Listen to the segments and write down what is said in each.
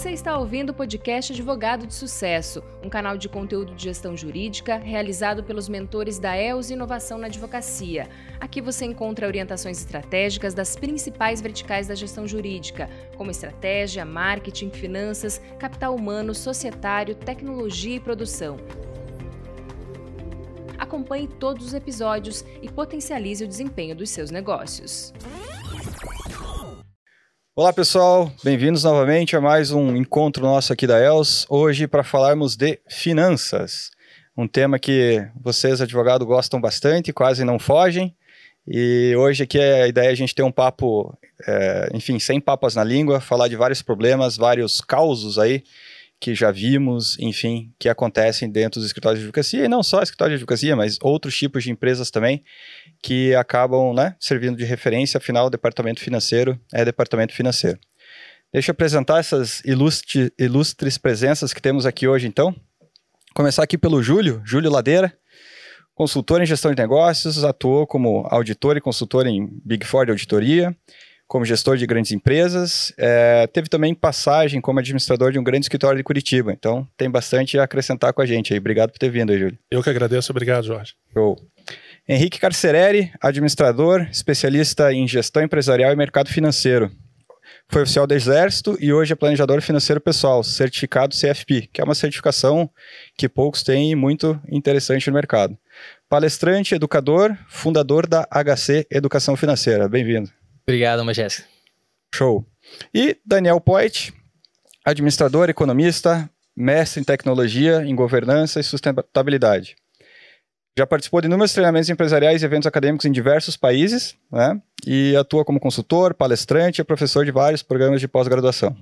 Você está ouvindo o podcast Advogado de Sucesso, um canal de conteúdo de gestão jurídica realizado pelos mentores da EOS Inovação na Advocacia. Aqui você encontra orientações estratégicas das principais verticais da gestão jurídica, como estratégia, marketing, finanças, capital humano, societário, tecnologia e produção. Acompanhe todos os episódios e potencialize o desempenho dos seus negócios. Olá pessoal, bem-vindos novamente a mais um encontro nosso aqui da ELS, hoje para falarmos de finanças, um tema que vocês advogados gostam bastante, quase não fogem, e hoje aqui é a ideia é a gente ter um papo, é, enfim, sem papas na língua, falar de vários problemas, vários causos aí que já vimos, enfim, que acontecem dentro dos escritórios de advocacia, e não só escritório de advocacia, mas outros tipos de empresas também, que acabam né, servindo de referência, afinal, o departamento financeiro é departamento financeiro. Deixa eu apresentar essas ilustre, ilustres presenças que temos aqui hoje, então. Começar aqui pelo Júlio, Júlio Ladeira, consultor em gestão de negócios, atuou como auditor e consultor em Big Four de auditoria, como gestor de grandes empresas. É, teve também passagem como administrador de um grande escritório de Curitiba. Então, tem bastante a acrescentar com a gente aí. Obrigado por ter vindo aí, Júlio. Eu que agradeço. Obrigado, Jorge. Show. Henrique Carcereri, administrador, especialista em gestão empresarial e mercado financeiro. Foi oficial do Exército e hoje é planejador financeiro pessoal, certificado CFP, que é uma certificação que poucos têm e muito interessante no mercado. Palestrante, educador, fundador da HC Educação Financeira. Bem-vindo. Obrigado, Majéssica. Show. E Daniel Poit, administrador, economista, mestre em tecnologia, em governança e sustentabilidade. Já participou de inúmeros treinamentos empresariais e eventos acadêmicos em diversos países, né? E atua como consultor, palestrante e professor de vários programas de pós-graduação.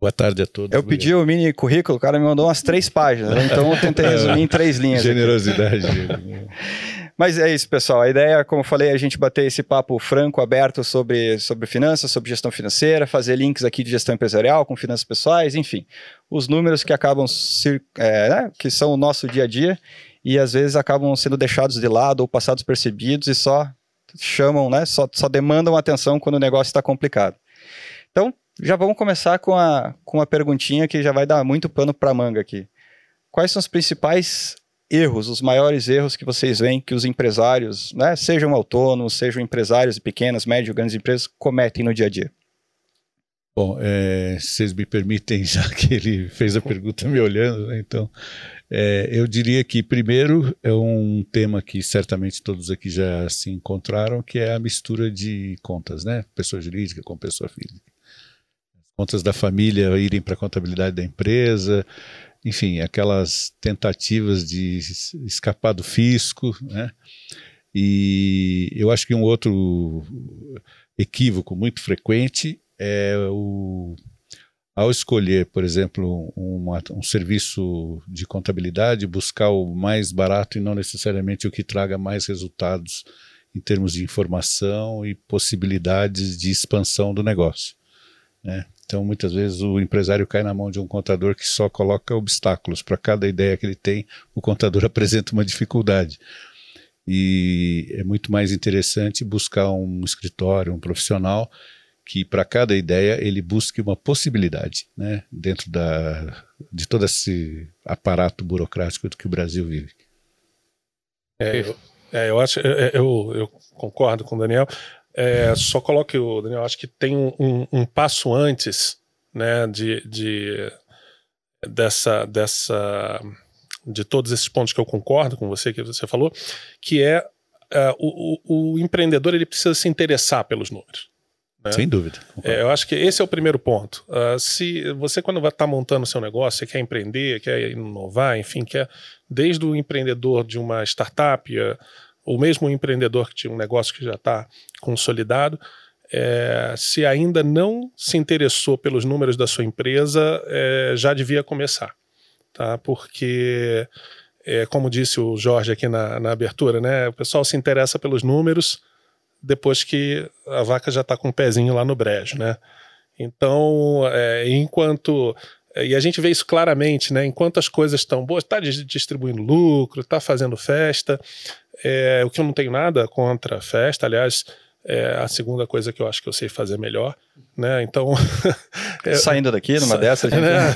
Boa tarde a todos. Eu pedi o mini currículo, o cara me mandou umas três páginas, né? então eu tentei resumir em três linhas. Generosidade. Mas é isso, pessoal. A ideia, como eu falei, é a gente bater esse papo franco, aberto sobre, sobre finanças, sobre gestão financeira, fazer links aqui de gestão empresarial com finanças pessoais, enfim. Os números que acabam, é, né, que são o nosso dia a dia e às vezes acabam sendo deixados de lado ou passados percebidos e só chamam, né, só, só demandam atenção quando o negócio está complicado. Então, já vamos começar com a, com uma perguntinha que já vai dar muito pano para manga aqui. Quais são os principais erros, os maiores erros que vocês veem que os empresários, né, sejam autônomos, sejam empresários de pequenas, médias, grandes empresas, cometem no dia a dia? Bom, é, vocês me permitem, já que ele fez a pergunta me olhando, né, então, é, eu diria que, primeiro, é um tema que certamente todos aqui já se encontraram, que é a mistura de contas, né? Pessoa jurídica com pessoa física. As contas da família irem para a contabilidade da empresa, enfim, aquelas tentativas de escapar do fisco, né? E eu acho que um outro equívoco muito frequente é o ao escolher, por exemplo, uma, um serviço de contabilidade, buscar o mais barato e não necessariamente o que traga mais resultados em termos de informação e possibilidades de expansão do negócio. Né? Então, muitas vezes o empresário cai na mão de um contador que só coloca obstáculos. Para cada ideia que ele tem, o contador apresenta uma dificuldade. E é muito mais interessante buscar um escritório, um profissional que para cada ideia ele busque uma possibilidade, né, dentro da, de todo esse aparato burocrático do que o Brasil vive. É, eu, é, eu acho, é, eu, eu concordo com o Daniel. É, só coloque o Daniel, acho que tem um, um, passo antes, né, de, de dessa dessa de todos esses pontos que eu concordo com você que você falou, que é uh, o, o, empreendedor ele precisa se interessar pelos números. Né? Sem dúvida. É, eu acho que esse é o primeiro ponto. Uh, se você, quando vai estar tá montando seu negócio, você quer empreender, quer inovar, enfim, quer desde o empreendedor de uma startup, uh, ou mesmo um empreendedor que tinha um negócio que já está consolidado, é, se ainda não se interessou pelos números da sua empresa, é, já devia começar, tá? Porque, é, como disse o Jorge aqui na, na, abertura, né? O pessoal se interessa pelos números depois que a vaca já está com o um pezinho lá no brejo, né? Então, é, enquanto e a gente vê isso claramente, né? Enquanto as coisas estão boas, está distribuindo lucro, está fazendo festa, é, o que eu não tenho nada contra a festa, aliás, é a segunda coisa que eu acho que eu sei fazer melhor, né? Então é, saindo daqui numa dessas, gente... né?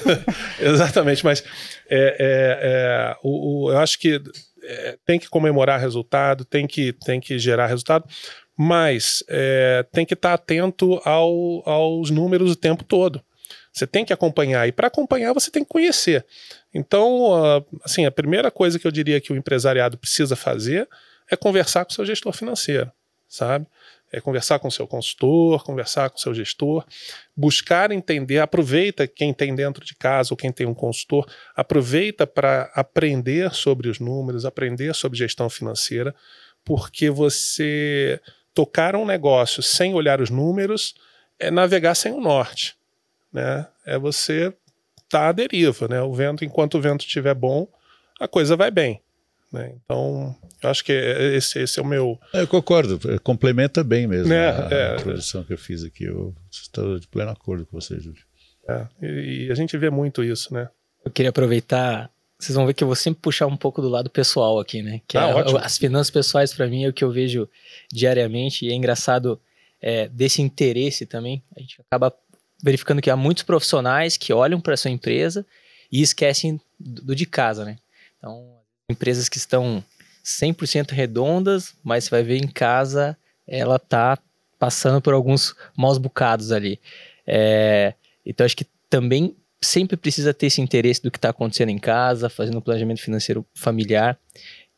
exatamente. Mas é, é, é, o, o, eu acho que é, tem que comemorar resultado, tem que tem que gerar resultado, mas é, tem que estar tá atento ao, aos números o tempo todo. Você tem que acompanhar e para acompanhar você tem que conhecer. Então, assim, a primeira coisa que eu diria que o empresariado precisa fazer é conversar com o seu gestor financeiro, sabe? É conversar com o seu consultor, conversar com o seu gestor, buscar entender, aproveita quem tem dentro de casa ou quem tem um consultor, aproveita para aprender sobre os números, aprender sobre gestão financeira, porque você tocar um negócio sem olhar os números é navegar sem o norte, né? É você estar tá à deriva, né? O vento, enquanto o vento estiver bom, a coisa vai bem. Né? Então, eu acho que esse, esse é o meu. É, eu concordo, complementa bem mesmo é, a, é, a introdução que eu fiz aqui. Eu estou de pleno acordo com você, Júlio. É, e, e, a gente vê muito isso, né? Eu queria aproveitar. Vocês vão ver que eu vou sempre puxar um pouco do lado pessoal aqui, né? Que ah, é, as finanças pessoais, para mim, é o que eu vejo diariamente. E é engraçado é, desse interesse também. A gente acaba verificando que há muitos profissionais que olham para sua empresa e esquecem do, de casa, né? Então, empresas que estão 100% redondas, mas você vai ver em casa ela tá passando por alguns maus bocados ali. É, então acho que também sempre precisa ter esse interesse do que está acontecendo em casa, fazendo um planejamento financeiro familiar,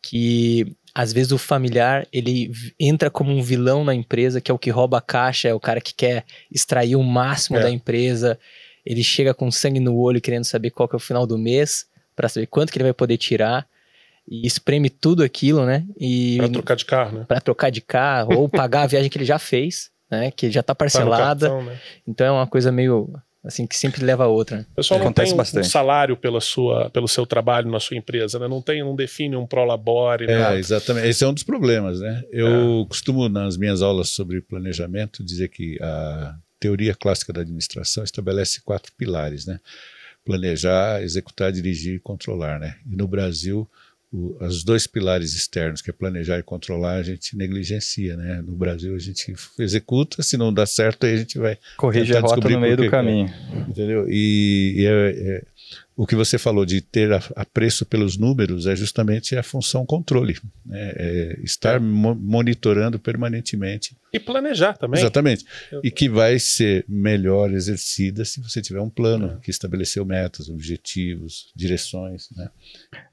que às vezes o familiar ele entra como um vilão na empresa, que é o que rouba a caixa, é o cara que quer extrair o máximo é. da empresa, ele chega com sangue no olho querendo saber qual que é o final do mês, para saber quanto que ele vai poder tirar e espreme tudo aquilo, né? E para trocar de carro, né? Para trocar de carro ou pagar a viagem que ele já fez, né? Que já está parcelada. Tá cartão, né? Então é uma coisa meio assim que sempre leva a outra. Né? O pessoal não Acontece tem um, bastante. um salário pela sua, pelo seu trabalho na sua empresa, né? Não tem, não define um prolabore. É, nada. exatamente. Esse é um dos problemas, né? Eu é. costumo nas minhas aulas sobre planejamento dizer que a teoria clássica da administração estabelece quatro pilares, né? Planejar, executar, dirigir e controlar, né? E no Brasil o, os dois pilares externos, que é planejar e controlar, a gente negligencia, né? No Brasil a gente executa, se não dá certo, aí a gente vai... Corrige a rota no meio do caminho. É, entendeu? E, e é, é, o que você falou de ter apreço pelos números é justamente a função controle, né? é estar é. mo monitorando permanentemente. E planejar também. Exatamente. E que vai ser melhor exercida se você tiver um plano é. que estabeleceu metas, objetivos, direções. Né?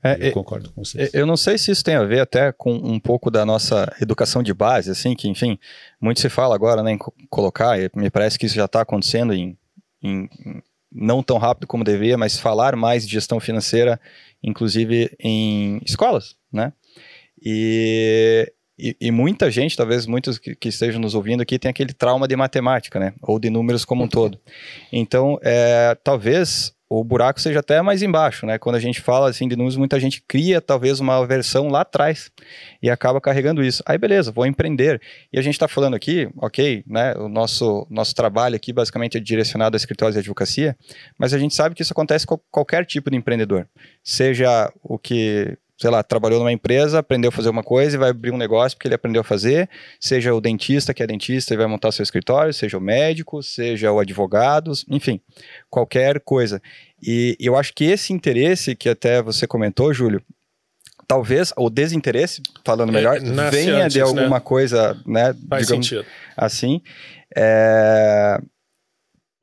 É, eu é, concordo com você. Eu não sei se isso tem a ver até com um pouco da nossa educação de base, assim, que, enfim, muito se fala agora né, em colocar, e me parece que isso já está acontecendo em, em não tão rápido como deveria, mas falar mais de gestão financeira, inclusive em escolas, né? E, e, e muita gente, talvez muitos que, que, estejam nos ouvindo aqui, tem aquele trauma de matemática, né? Ou de números como um todo. Então, é, talvez o buraco seja até mais embaixo, né? Quando a gente fala assim de números, muita gente cria talvez uma versão lá atrás e acaba carregando isso. Aí beleza, vou empreender. E a gente está falando aqui, ok, né? O nosso, nosso trabalho aqui basicamente é direcionado a escritórios de advocacia, mas a gente sabe que isso acontece com qualquer tipo de empreendedor. Seja o que sei lá, trabalhou numa empresa, aprendeu a fazer uma coisa e vai abrir um negócio porque ele aprendeu a fazer, seja o dentista que é dentista e vai montar seu escritório, seja o médico, seja o advogado, enfim, qualquer coisa. E eu acho que esse interesse que até você comentou, Júlio, talvez o desinteresse, falando é, melhor, é, venha antes, de né? alguma né? coisa, né, Faz digamos sentido. assim, é,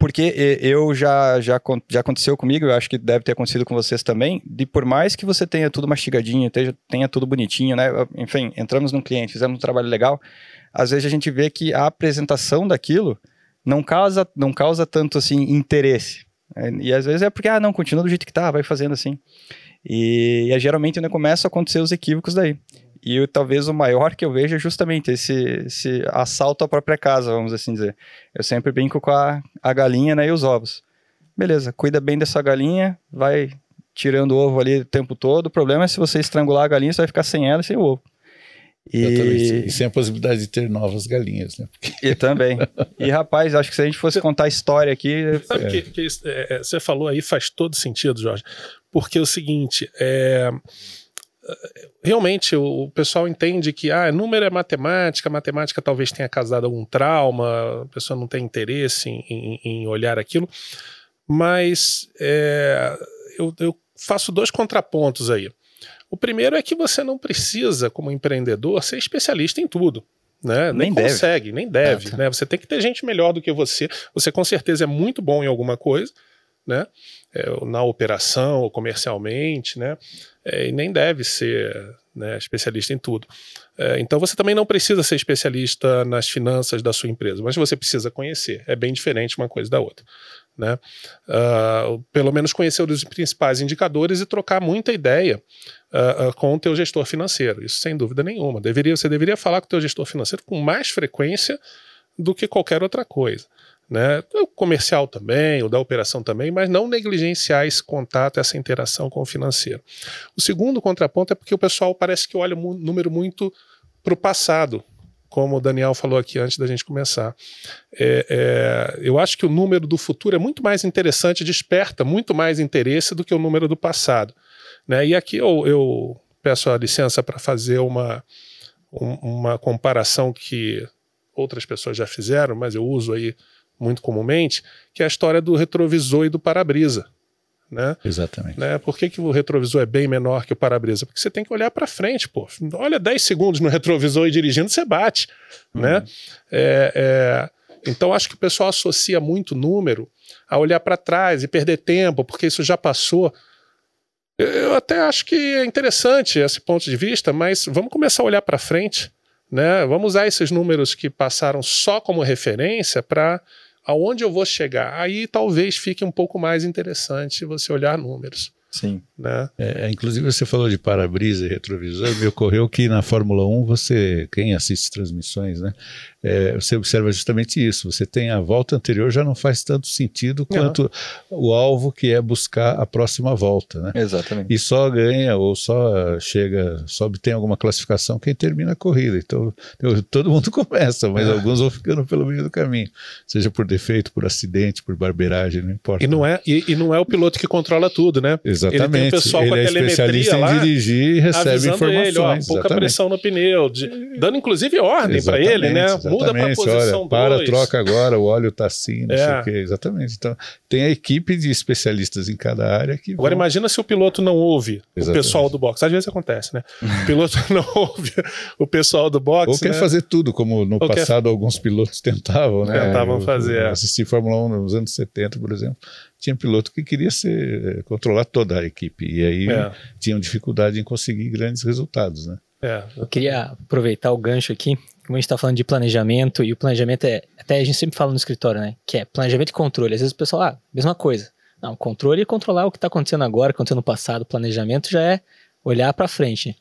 porque eu já, já, já aconteceu comigo, eu acho que deve ter acontecido com vocês também, de por mais que você tenha tudo mastigadinho, tenha, tenha tudo bonitinho, né? Enfim, entramos num cliente, fizemos um trabalho legal, às vezes a gente vê que a apresentação daquilo não causa, não causa tanto assim interesse. Né? E às vezes é porque, ah, não, continua do jeito que tá, vai fazendo assim. E, e geralmente ainda começam a acontecer os equívocos daí. E talvez o maior que eu vejo é justamente esse, esse assalto à própria casa, vamos assim dizer. Eu sempre brinco com a, a galinha né, e os ovos. Beleza, cuida bem dessa galinha, vai tirando o ovo ali o tempo todo. O problema é se você estrangular a galinha, você vai ficar sem ela e sem o ovo. E... e sem a possibilidade de ter novas galinhas, né? Porque... E também. E rapaz, acho que se a gente fosse contar a história aqui. Sabe é. que, que é, é, você falou aí faz todo sentido, Jorge. Porque é o seguinte, é, realmente o, pessoal entende que ah, número é matemática, matemática talvez tenha causado algum trauma, a pessoa não tem interesse em, em, em olhar aquilo, mas é, eu, eu faço dois contrapontos aí. O primeiro é que você não precisa, como empreendedor, ser especialista em tudo. Né? Nem, nem consegue, nem deve. Ah, tá. né? Você tem que ter gente melhor do que você. Você com certeza é muito bom em alguma coisa, né? É, na operação ou comercialmente, né? É, e nem deve ser né, especialista em tudo. É, então você também não precisa ser especialista nas finanças da sua empresa, mas você precisa conhecer. É bem diferente uma coisa da outra. Né? Uh, pelo menos conhecer os principais indicadores e trocar muita ideia uh, uh, com o teu gestor financeiro. Isso sem dúvida nenhuma. Deveria, você deveria falar com o teu gestor financeiro com mais frequência do que qualquer outra coisa. Né? O comercial também, o da operação também, mas não negligenciar esse contato, essa interação com o financeiro. O segundo contraponto é porque o pessoal parece que olha um número muito para o passado, como o Daniel falou aqui antes da gente começar. É, é, eu acho que o número do futuro é muito mais interessante, desperta muito mais interesse do que o número do passado. Né? E aqui eu, eu peço a licença para fazer uma, um, uma comparação que outras pessoas já fizeram, mas eu uso aí muito comumente, que é a história do retrovisor e do para-brisa. Né? Exatamente. Né? Por que, que o retrovisor é bem menor que o para-brisa? Porque você tem que olhar para frente, pô. Olha 10 segundos no retrovisor e dirigindo, você bate. Uhum. Né? É, é... Então, acho que o pessoal associa muito número a olhar para trás e perder tempo, porque isso já passou. Eu até acho que é interessante esse ponto de vista, mas vamos começar a olhar para frente. Né? Vamos usar esses números que passaram só como referência para aonde eu vou chegar? Aí talvez fique um pouco mais interessante você olhar números. Sim. Né? É, é, inclusive você falou de para-brisa e retrovisor, me ocorreu que na Fórmula 1 você, quem assiste transmissões, né, é, você observa justamente isso. Você tem a volta anterior já não faz tanto sentido quanto não. o alvo que é buscar a próxima volta, né? Exatamente. E só ganha ou só chega, só obtém alguma classificação quem termina a corrida. Então eu, todo mundo começa, mas é. alguns vão ficando pelo meio do caminho, seja por defeito, por acidente, por barbeiragem, não importa. E não é e, e não é o piloto que controla tudo, né? Exatamente. O pessoal ele com a é especialista em dirigir e recebe informações. Ele, ó, pouca exatamente. pressão no pneu, de, dando inclusive ordem para ele, né? Exatamente. Muda para posição olha, para, dois. troca agora, o óleo está assim, não é. sei o quê. Exatamente. Então, tem a equipe de especialistas em cada área que. Agora, vão... imagina se o piloto não ouve exatamente. o pessoal do box. Às vezes acontece, né? O piloto não ouve o pessoal do box. Ou quer né? fazer tudo, como no Ou passado quer... alguns pilotos tentavam, né? Tentavam fazer. Eu, eu é. assisti Fórmula 1 nos anos 70, por exemplo tinha piloto que queria ser, eh, controlar toda a equipe e aí é. tinham dificuldade em conseguir grandes resultados, né? É. Eu queria aproveitar o gancho aqui, como a gente está falando de planejamento, e o planejamento é, até a gente sempre fala no escritório, né? Que é planejamento e controle. Às vezes o pessoal, ah, mesma coisa. Não, controle é controlar o que está acontecendo agora, acontecendo no passado. Planejamento já é olhar para frente.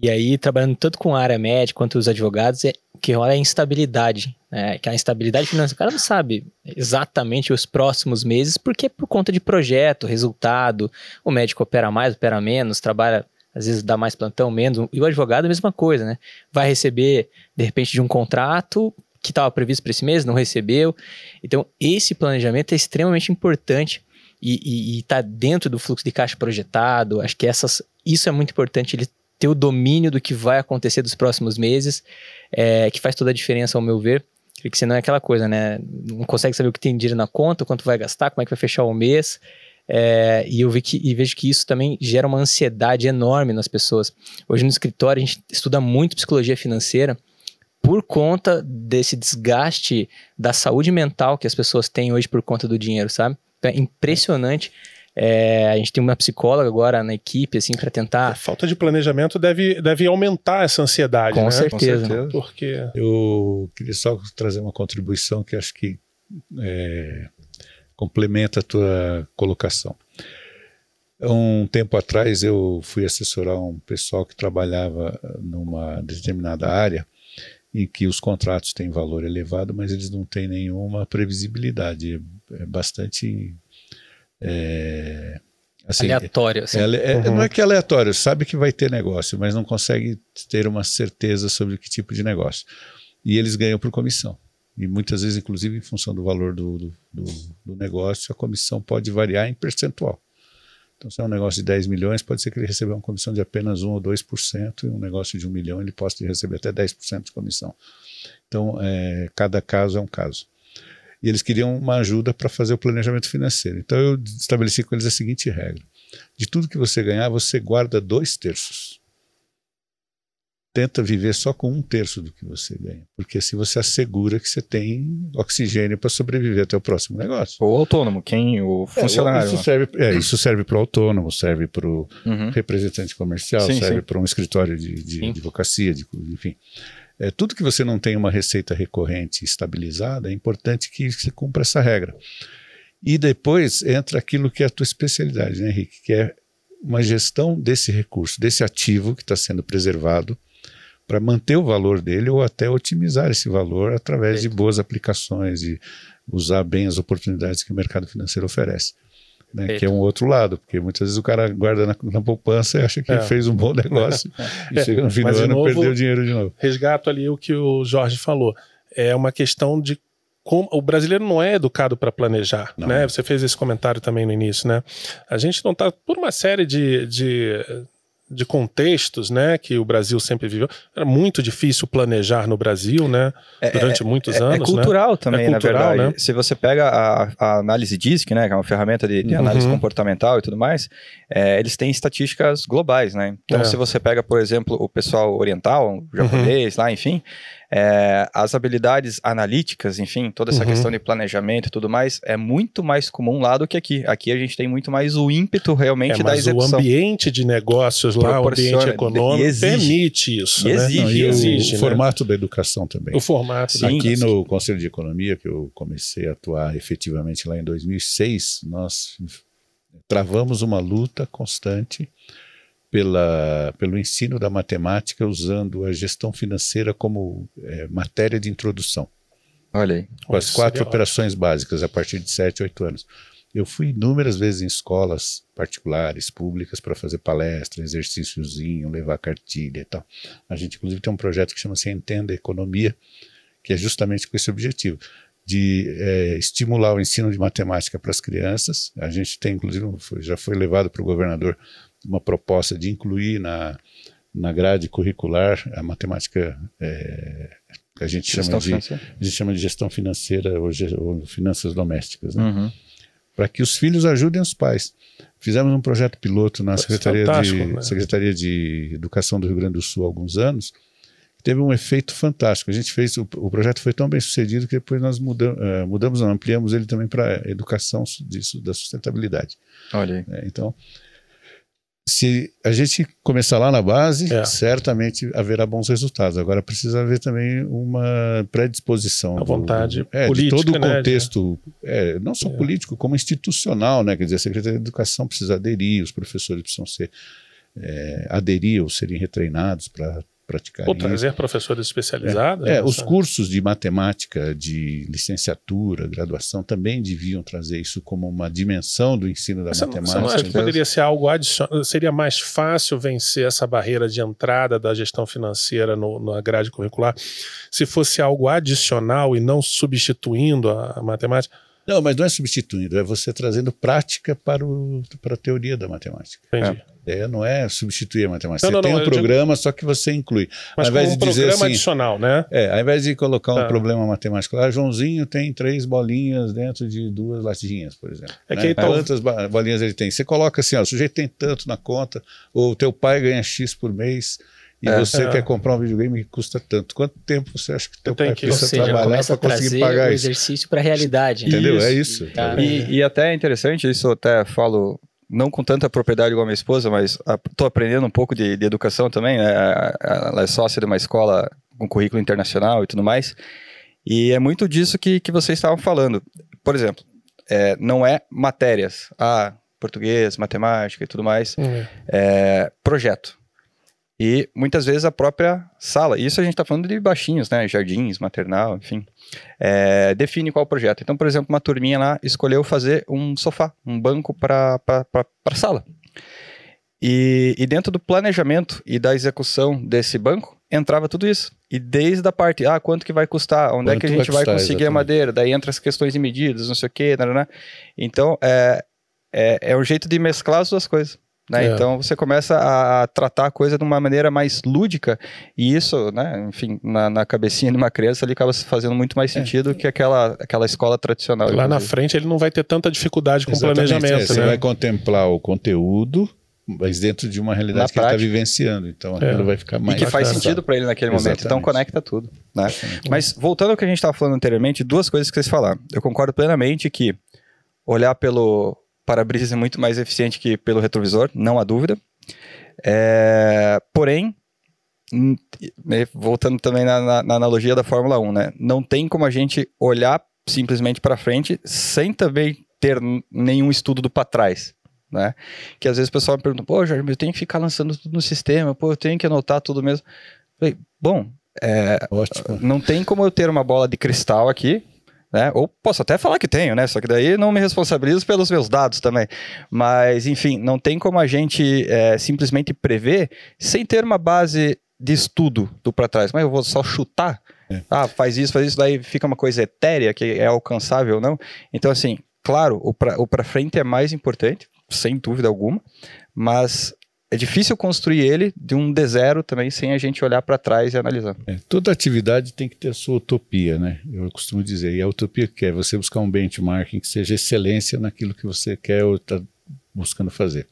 E aí, trabalhando tanto com a área médica quanto os advogados, é, que rola é a instabilidade. Né? Que a instabilidade financeira, o cara não sabe exatamente os próximos meses, porque é por conta de projeto, resultado, o médico opera mais, opera menos, trabalha, às vezes dá mais plantão, menos. E o advogado a mesma coisa, né? Vai receber, de repente, de um contrato que estava previsto para esse mês, não recebeu. Então, esse planejamento é extremamente importante e está dentro do fluxo de caixa projetado. Acho que essas, isso é muito importante, ele ter o domínio do que vai acontecer dos próximos meses, é, que faz toda a diferença, ao meu ver. Porque senão é aquela coisa, né? Não consegue saber o que tem dinheiro na conta, quanto vai gastar, como é que vai fechar o mês. É, e eu vi que, e vejo que isso também gera uma ansiedade enorme nas pessoas. Hoje no escritório a gente estuda muito psicologia financeira por conta desse desgaste da saúde mental que as pessoas têm hoje por conta do dinheiro, sabe? Então é impressionante é, a gente tem uma psicóloga agora na equipe, assim, para tentar. A falta de planejamento deve, deve aumentar essa ansiedade. Com, né? certeza. Com certeza. Porque... Eu queria só trazer uma contribuição que acho que é, complementa a tua colocação. Um tempo atrás eu fui assessorar um pessoal que trabalhava numa determinada área em que os contratos têm valor elevado, mas eles não têm nenhuma previsibilidade. É bastante é, assim, aleatório. Assim. É, é, uhum. Não é que é aleatório, sabe que vai ter negócio, mas não consegue ter uma certeza sobre que tipo de negócio. E eles ganham por comissão. E muitas vezes, inclusive, em função do valor do, do, do, do negócio, a comissão pode variar em percentual. Então, se é um negócio de 10 milhões, pode ser que ele receba uma comissão de apenas 1 ou 2%, e um negócio de 1 milhão ele possa receber até 10% de comissão. Então, é, cada caso é um caso. E eles queriam uma ajuda para fazer o planejamento financeiro. Então, eu estabeleci com eles a seguinte regra: de tudo que você ganhar, você guarda dois terços tenta viver só com um terço do que você ganha, porque assim você assegura que você tem oxigênio para sobreviver até o próximo negócio. Ou autônomo, quem o funcionário. É, isso serve, é, isso serve para o autônomo, serve para o uhum. representante comercial, sim, serve para um escritório de, de advocacia, de, enfim. É, tudo que você não tem uma receita recorrente estabilizada, é importante que você cumpra essa regra. E depois entra aquilo que é a tua especialidade, né, Henrique? Que é uma gestão desse recurso, desse ativo que está sendo preservado, para manter o valor dele ou até otimizar esse valor através de boas aplicações e usar bem as oportunidades que o mercado financeiro oferece. Né, que é um outro lado, porque muitas vezes o cara guarda na, na poupança e acha que é. fez um bom negócio é. e chega no fim Mas do ano novo, perdeu dinheiro de novo. Resgato ali o que o Jorge falou. É uma questão de como o brasileiro não é educado para planejar, não. né? Você fez esse comentário também no início, né? A gente não está por uma série de, de de contextos, né, que o Brasil sempre viveu. Era muito difícil planejar no Brasil, né, é, durante é, muitos é, anos. É cultural né? também, é cultural, na verdade. Né? Se você pega a, a análise DISC, né, que é uma ferramenta de, de análise uhum. comportamental e tudo mais, é, eles têm estatísticas globais, né. Então, é. se você pega, por exemplo, o pessoal oriental, o japonês, uhum. lá, enfim, é, as habilidades analíticas, enfim, toda essa uhum. questão de planejamento e tudo mais, é muito mais comum lá do que aqui. Aqui a gente tem muito mais o ímpeto realmente é, da execução. o ambiente de negócios lá, o ambiente econômico, exige, permite isso. E né? exige. Não, e exige o né? formato da educação também. O formato. Sim, aqui no Conselho de Economia, que eu comecei a atuar efetivamente lá em 2006, nós travamos uma luta constante pela, pelo ensino da matemática usando a gestão financeira como é, matéria de introdução. Olha aí. Com as quatro operações ótimo. básicas a partir de 7, 8 anos. Eu fui inúmeras vezes em escolas particulares, públicas, para fazer palestra, exercíciozinho, levar cartilha e tal. A gente, inclusive, tem um projeto que chama-se Entenda Economia, que é justamente com esse objetivo de é, estimular o ensino de matemática para as crianças. A gente tem, inclusive, já foi levado para o governador uma proposta de incluir na, na grade curricular a matemática é, que a gente chama de a gente chama de gestão financeira ou, ou finanças domésticas, né? uhum. para que os filhos ajudem os pais. Fizemos um projeto piloto na Secretaria de, né? Secretaria de Educação do Rio Grande do Sul há alguns anos, teve um efeito fantástico. A gente fez, o, o projeto foi tão bem sucedido que depois nós mudamos, uh, mudamos não, ampliamos ele também para educação disso, da sustentabilidade. Olha aí. É, então, se a gente começar lá na base, é. certamente haverá bons resultados. Agora precisa haver também uma predisposição. A vontade do, é, política, de todo o né, contexto, é, não só é. político, como institucional, né? Quer dizer, a Secretaria de Educação precisa aderir, os professores precisam ser é, aderir ou serem retreinados para praticar Ou trazer professores especializados. É, é os cursos de matemática, de licenciatura, graduação, também deviam trazer isso como uma dimensão do ensino da Mas matemática. Você não acha que poderia ser algo adicional? Seria mais fácil vencer essa barreira de entrada da gestão financeira no, na grade curricular se fosse algo adicional e não substituindo a, a matemática? Não, mas não é substituindo, é você trazendo prática para, o, para a teoria da matemática. Entendi. É, não é substituir a matemática. Não, você não, tem não, um programa, digo... só que você inclui. Mas ao invés de um dizer programa assim, adicional, né? É, ao invés de colocar um ah. problema matemático lá, Joãozinho tem três bolinhas dentro de duas latinhas, por exemplo. É né? que então... Quantas bolinhas ele tem? Você coloca assim, ó, o sujeito tem tanto na conta, ou o teu pai ganha X por mês, e é, você é. quer comprar um videogame que custa tanto. Quanto tempo você acha que teu pai que, precisa seja, trabalhar para conseguir pagar o exercício para a realidade. Entendeu? Isso. É isso. Tá. E, e, até é interessante, isso eu até falo, não com tanta propriedade igual a minha esposa, mas estou aprendendo um pouco de, de educação também. Né? Ela é sócia de uma escola com currículo internacional e tudo mais. E é muito disso que, que vocês estavam falando. Por exemplo, é, não é matérias, ah, português, matemática e tudo mais, uhum. é projeto e muitas vezes a própria sala. Isso a gente está falando de baixinhos, né? Jardins, maternal, enfim. É, define qual o projeto. Então, por exemplo, uma turminha lá escolheu fazer um sofá, um banco para a sala. E, e, dentro do planejamento e da execução desse banco, entrava tudo isso. E desde a parte, ah, quanto que vai custar? Onde quanto é que a gente vai, custar, conseguir exatamente. a madeira? Daí entra as questões de medidas, não sei o quê. Então, é, é, é um jeito de mesclar as duas coisas. Né? É. Então você começa a, tratar a coisa de uma maneira mais lúdica e isso, né, enfim, na, na cabecinha de uma criança ele acaba fazendo muito mais é. sentido é. que aquela, aquela escola tradicional. Lá na frente ele não vai ter tanta dificuldade com o planejamento. É, você né? vai contemplar o conteúdo, mas dentro de uma realidade na que prática. ele está vivenciando. Então aquilo é. vai ficar mais. E que faz sentido para ele naquele Exatamente. momento. Então conecta tudo. Né? Mas voltando ao que a gente estava falando anteriormente, duas coisas que vocês falaram. Eu concordo plenamente que olhar pelo para-brisa é muito mais eficiente que pelo retrovisor, não há dúvida. É, porém, né, voltando também na, na, na, analogia da Fórmula 1, né? Não tem como a gente olhar simplesmente para frente sem também ter nenhum estudo do para trás. Né? Que às vezes o pessoal me pergunta, pô, Jorge, eu tenho que ficar lançando tudo no sistema, pô, eu tenho que anotar tudo mesmo. Falei, bom, é, não tem como eu ter uma bola de cristal aqui né? Ou posso até falar que tenho, né? Só que daí não me responsabilizo pelos meus dados também. Mas, enfim, não tem como a gente é, simplesmente prever sem ter uma base de estudo do para trás. Mas eu vou só chutar. É. Ah, faz isso, faz isso, daí fica uma coisa etérea que é alcançável ou não. Então, assim, claro, o para frente é mais importante, sem dúvida alguma, mas é difícil construir ele de um de zero também sem a gente olhar para trás e analisar. É, toda atividade tem que ter a sua utopia, né? Eu costumo dizer. E a utopia que é você buscar um benchmarking que seja excelência naquilo que você quer ou está buscando fazer.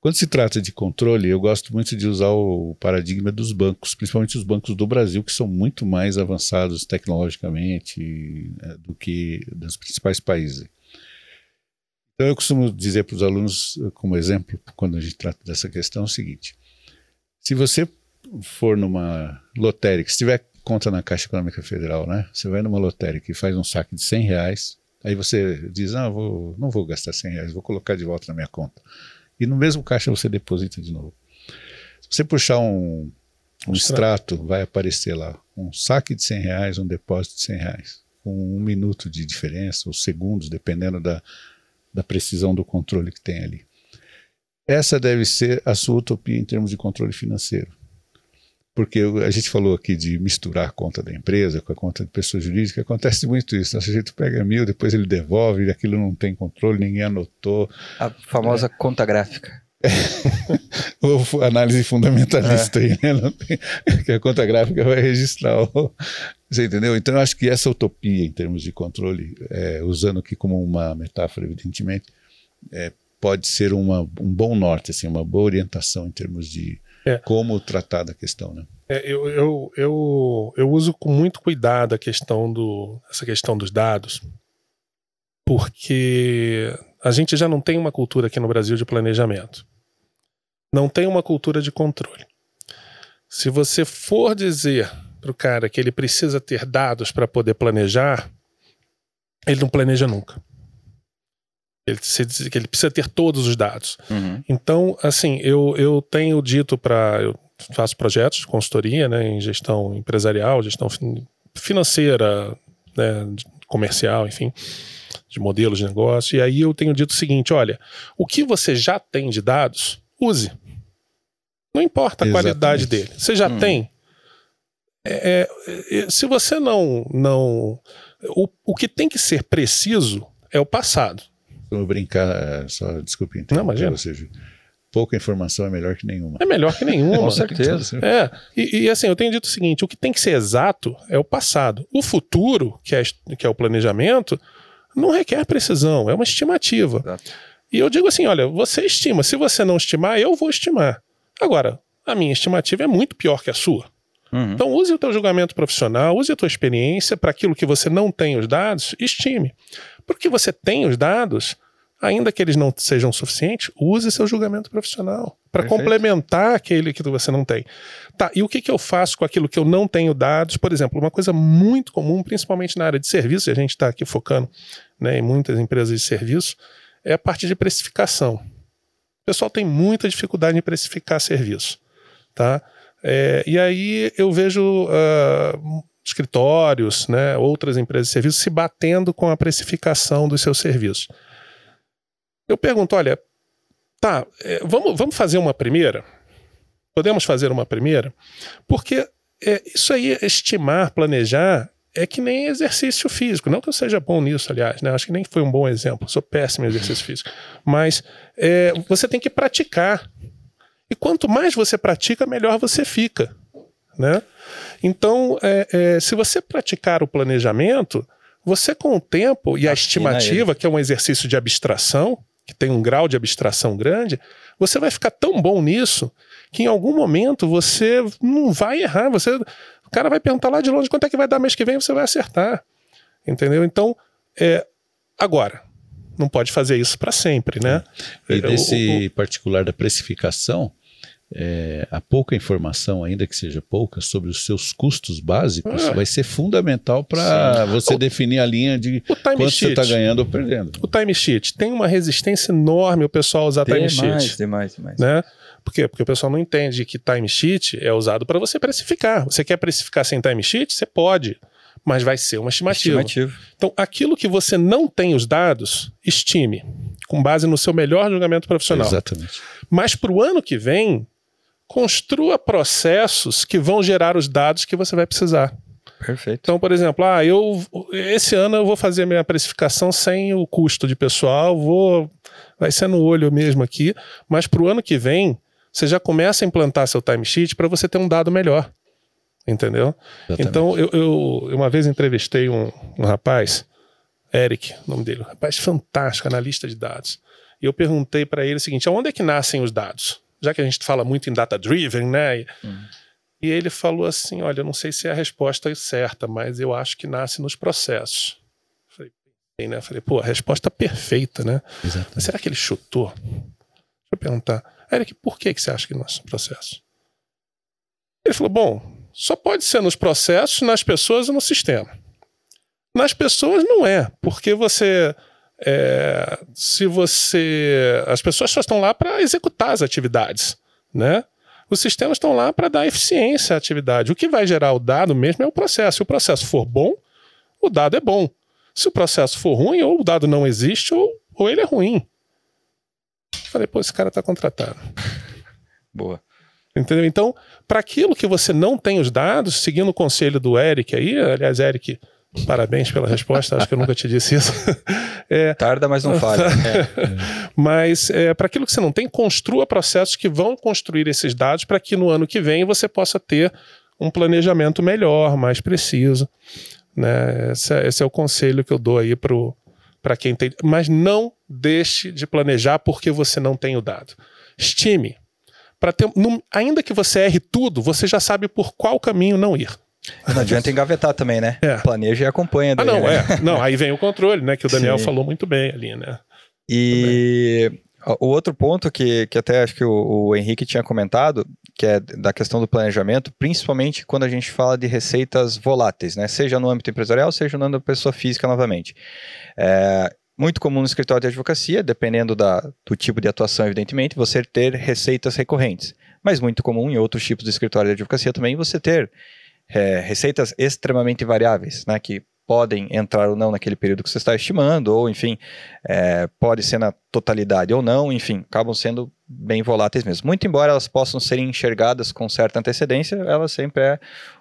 Quando se trata de controle, eu gosto muito de usar o paradigma dos bancos, principalmente os bancos do Brasil, que são muito mais avançados tecnologicamente é, do que dos principais países. Então, eu costumo dizer para os alunos, como exemplo, quando a gente trata dessa questão, é o seguinte: se você for numa lotérica, se tiver conta na Caixa Econômica Federal, né? Você vai numa lotérica e faz um saque de 100 reais, aí você diz, ah, vou, não vou gastar 100 reais, vou colocar de volta na minha conta. E no mesmo caixa você deposita de novo. Se você puxar um, um extrato, vai aparecer lá um saque de 100 reais, um depósito de 100 reais, com um minuto de diferença, ou segundos, dependendo da, da precisão do controle que tem ali. Essa deve ser a sua utopia em termos de controle financeiro. Porque a gente falou aqui de misturar a conta da empresa com a conta de pessoa jurídica, acontece muito isso. Nosso jeito pega mil, depois ele devolve, aquilo não tem controle, ninguém anotou. A famosa é. conta gráfica. Ou análise fundamentalista é. aí, né? Que a conta gráfica vai registrar o, você entendeu? Então eu acho que essa utopia em termos de controle, é, usando aqui como uma metáfora, evidentemente, é, pode ser uma, um bom norte, assim, uma boa orientação em termos de é. como tratar da questão, né? É, eu, eu, eu, eu uso com muito cuidado a questão do, essa questão dos dados, porque a gente já não tem uma cultura aqui no Brasil de planejamento. Não tem uma cultura de controle. Se você for dizer para o cara que ele precisa ter dados para poder planejar, ele não planeja nunca. Ele, que ele precisa ter todos os dados. Uhum. Então, assim, eu, eu tenho dito para. Eu faço projetos de consultoria né, em gestão empresarial, gestão financeira, né, comercial, enfim, de modelos de negócio. E aí eu tenho dito o seguinte: olha, o que você já tem de dados, use. Não importa a Exatamente. qualidade dele. Você já hum. tem, é, é, é, se você não. não o, o que tem que ser preciso é o passado. Vou brincar, é, só desculpe. Não, imagina. Seja, pouca informação é melhor que nenhuma. É melhor que nenhuma. Com certeza. É, e, e, assim, eu tenho dito o seguinte: o que tem que ser exato é o passado. O futuro, que é, que é o planejamento, não requer precisão, é uma estimativa. Exato. E eu digo assim: olha, você estima, se você não estimar, eu vou estimar. Agora, a minha estimativa é muito pior que a sua. Uhum. Então use o teu julgamento profissional, use a tua experiência para aquilo que você não tem os dados, estime. Porque você tem os dados, ainda que eles não sejam suficientes, use seu julgamento profissional para complementar aquele que você não tem. Tá, e o que, que eu faço com aquilo que eu não tenho dados? Por exemplo, uma coisa muito comum, principalmente na área de serviço, e a gente está aqui focando né, em muitas empresas de serviço, é a parte de precificação. O pessoal tem muita dificuldade em precificar serviço. Tá? É, e aí eu vejo uh, escritórios, né, outras empresas de serviços se batendo com a precificação dos seus serviços. Eu pergunto, olha, tá, é, vamos, vamos fazer uma primeira? Podemos fazer uma primeira? Porque é, isso aí, estimar, planejar, é que nem exercício físico. Não que eu seja bom nisso, aliás, né? Acho que nem foi um bom exemplo. Sou péssimo em exercício físico. Mas é, você tem que praticar. E quanto mais você pratica, melhor você fica. Né? Então, é, é, se você praticar o planejamento, você com o tempo e a estimativa, que é um exercício de abstração, que tem um grau de abstração grande, você vai ficar tão bom nisso que em algum momento você não vai errar. Você, o cara vai perguntar lá de longe quanto é que vai dar mês que vem, você vai acertar. Entendeu? Então, é, agora, não pode fazer isso para sempre, né? E desse o, o, particular da precificação, é, a pouca informação, ainda que seja pouca, sobre os seus custos básicos, ah, vai ser fundamental para você o, definir a linha de quanto sheet, você está ganhando ou perdendo. O time sheet tem uma resistência enorme o pessoal usar time demais, sheet. Demais, demais. Né? Por quê? Porque o pessoal não entende que time sheet é usado para você precificar. Você quer precificar sem time sheet? Você pode, mas vai ser uma estimativa. estimativa. Então, aquilo que você não tem os dados, estime, com base no seu melhor julgamento profissional. Exatamente. Mas para o ano que vem, construa processos que vão gerar os dados que você vai precisar. Perfeito. Então, por exemplo, ah, eu esse ano eu vou fazer minha precificação sem o custo de pessoal, vou vai ser no olho mesmo aqui, mas para o ano que vem você já começa a implantar seu timesheet para você ter um dado melhor. Entendeu? Exatamente. Então, eu, eu, uma vez entrevistei um, um rapaz, Eric, o nome dele, um rapaz fantástico, analista de dados. E eu perguntei para ele o seguinte: onde é que nascem os dados? Já que a gente fala muito em data driven, né? E, uhum. e ele falou assim: olha, eu não sei se é a resposta certa, mas eu acho que nasce nos processos. Falei, né? Falei, pô, a resposta perfeita, né? Mas será que ele chutou? Deixa eu perguntar. Eric, por que, que você acha que nasce no processo? Ele falou: bom, só pode ser nos processos, nas pessoas e no sistema. Nas pessoas não é, porque você. É, se você. As pessoas só estão lá para executar as atividades, né? Os sistemas estão lá para dar eficiência à atividade. O que vai gerar o dado mesmo é o processo. Se o processo for bom, o dado é bom. Se o processo for ruim, ou o dado não existe, ou, ou ele é ruim. Falei, pô, esse cara está contratado. Boa. Entendeu? Então, para aquilo que você não tem os dados, seguindo o conselho do Eric aí, aliás, Eric, parabéns pela resposta, acho que eu nunca te disse isso. é, Tarda, mas não falha. é. Mas é, para aquilo que você não tem, construa processos que vão construir esses dados para que no ano que vem você possa ter um planejamento melhor, mais preciso. Né? Esse, é, esse é o conselho que eu dou aí para quem tem. Mas não deixe de planejar porque você não tem o dado. Estime. Para ter, ainda que você erre tudo, você já sabe por qual caminho não ir. Não adianta engavetar também, né? É. Planeja e acompanha. Daí, ah, não, né? é. Não, aí vem o controle, né? Que o Daniel Sim. falou muito bem ali, né? E o outro ponto que, que até acho que o, o, Henrique tinha comentado, que é da questão do planejamento, principalmente quando a gente fala de receitas voláteis, né? Seja no âmbito empresarial, seja no âmbito da pessoa física novamente. É, muito comum no escritório de advocacia, dependendo da, do tipo de atuação, evidentemente, você ter receitas recorrentes. Mas muito comum em outros tipos de escritório de advocacia também você ter é, receitas extremamente variáveis, né, que podem entrar ou não naquele período que você está estimando, ou enfim, é, pode ser na totalidade ou não, enfim, acabam sendo bem voláteis mesmo. Muito embora elas possam ser enxergadas com certa antecedência, ela sempre é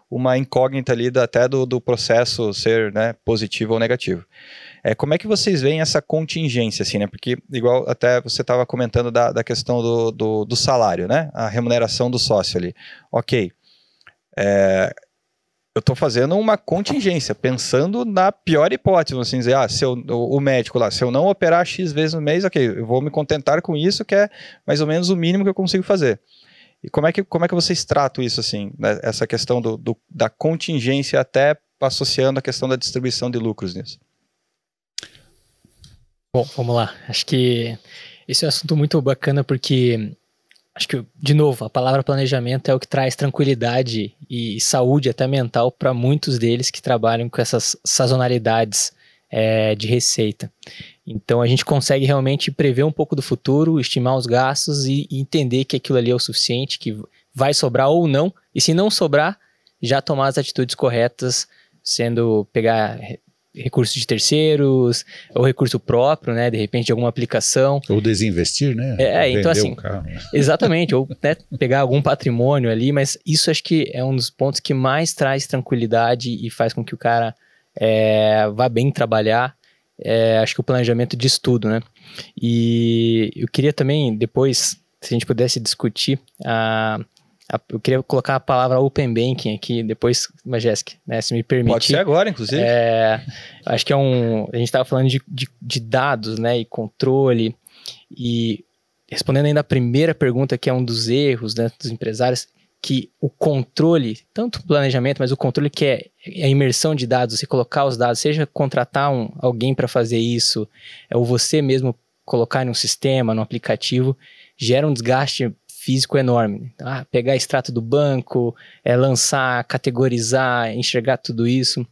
uma incógnita ali até do, do processo ser né, positivo ou negativo. É, como é que vocês veem essa contingência, assim, né? Porque, igual até você estava comentando da, da questão do, do, do, salário, né? A remuneração do sócio ali. Ok. É, eu estou fazendo uma contingência, pensando na pior hipótese, assim dizer, ah, se eu, o, o, médico lá, se eu não operar X vezes no mês, ok, eu vou me contentar com isso, que é mais ou menos o mínimo que eu consigo fazer. E como é que, como é que vocês tratam isso, assim, né? essa questão do, do, da contingência até associando a questão da distribuição de lucros nisso? Bom, vamos lá. Acho que esse é um assunto muito bacana porque acho que, de novo, a palavra planejamento é o que traz tranquilidade e saúde até mental para muitos deles que trabalham com essas sazonalidades é, de receita. Então a gente consegue realmente prever um pouco do futuro, estimar os gastos e, e entender que aquilo ali é o suficiente, que vai sobrar ou não, e se não sobrar, já tomar as atitudes corretas, sendo pegar recursos de terceiros, ou recurso próprio, né? De repente, de alguma aplicação. Ou desinvestir, né? É, então assim. Né? Exatamente, ou né, pegar algum patrimônio ali, mas isso acho que é um dos pontos que mais traz tranquilidade e faz com que o cara é, vá bem trabalhar, é, acho que o planejamento de estudo, né? E eu queria também, depois, se a gente pudesse discutir a eu queria colocar a palavra Open Banking aqui, depois, Majeski, né, se me permite. Pode ser agora, inclusive. É, acho que é um... A gente estava falando de, de, de, dados, né, e controle, e respondendo ainda a primeira pergunta, que é um dos erros né, dos empresários, que o controle, tanto o planejamento, mas o controle que é a imersão de dados, você colocar os dados, seja contratar um, alguém para fazer isso, ou você mesmo colocar em um sistema, no aplicativo, gera um desgaste físico enorme. Ah, pegar extrato do banco, é, lançar, categorizar, enxergar tudo isso.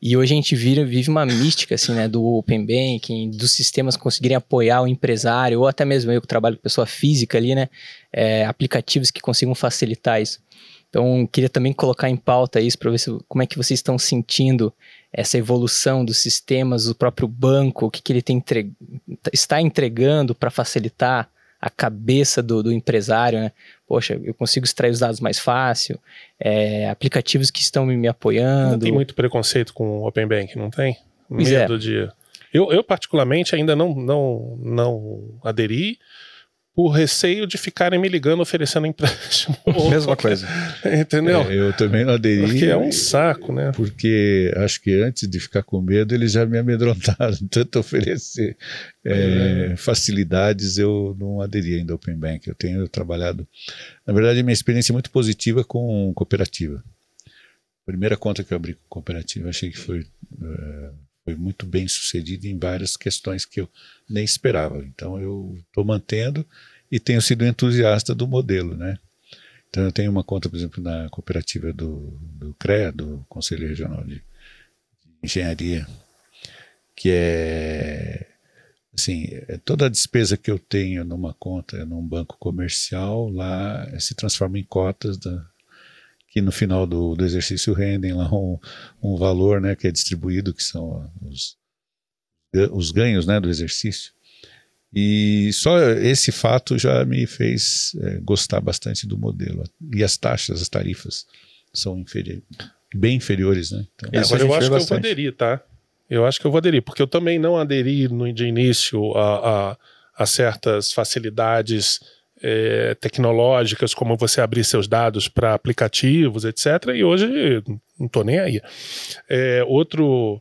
E hoje a gente vira, vive uma mística assim, né, do Open Banking, dos sistemas conseguirem apoiar o empresário, ou até mesmo eu que trabalho com pessoa física ali, né, é, aplicativos que consigam facilitar isso. Então, queria também colocar em pauta isso para ver se, como é que vocês estão sentindo essa evolução dos sistemas, o próprio banco, o que, que ele entre... está entregando para facilitar a cabeça do, do, empresário, né? Poxa, eu consigo extrair os dados mais fácil, é, aplicativos que estão me, apoiando. Não tem muito preconceito com o Open Bank, não tem? Medo é. de... Eu, eu, particularmente, ainda não, não, não aderi, por receio de ficarem me ligando oferecendo empréstimo. Mesma coisa. Entendeu? É, eu também não aderi. Porque é um saco, né? Porque acho que antes de ficar com medo, eles já me amedrontaram. Tanto oferecer é, é. facilidades, eu não aderi ainda ao Open Bank. Eu tenho trabalhado. Na verdade, minha experiência é muito positiva com cooperativa. primeira conta que eu abri com cooperativa, achei que foi. É, foi muito bem sucedido em várias questões que eu nem esperava. Então eu estou mantendo e tenho sido entusiasta do modelo, né? Então eu tenho uma conta, por exemplo, na cooperativa do, do CREA, do Conselho Regional de Engenharia, que é assim, é toda a despesa que eu tenho numa conta num banco comercial lá se transforma em cotas da, que no final do, do exercício rendem lá um, um valor né, que é distribuído, que são os, os ganhos né, do exercício. E só esse fato já me fez é, gostar bastante do modelo. E as taxas, as tarifas, são inferi bem inferiores. Né? Então, é, agora eu acho que bastante. eu vou aderir, tá? Eu acho que eu vou aderir, porque eu também não aderi no, de início a, a, a certas facilidades é, tecnológicas, como você abrir seus dados para aplicativos, etc. E hoje não estou nem aí. É, outro,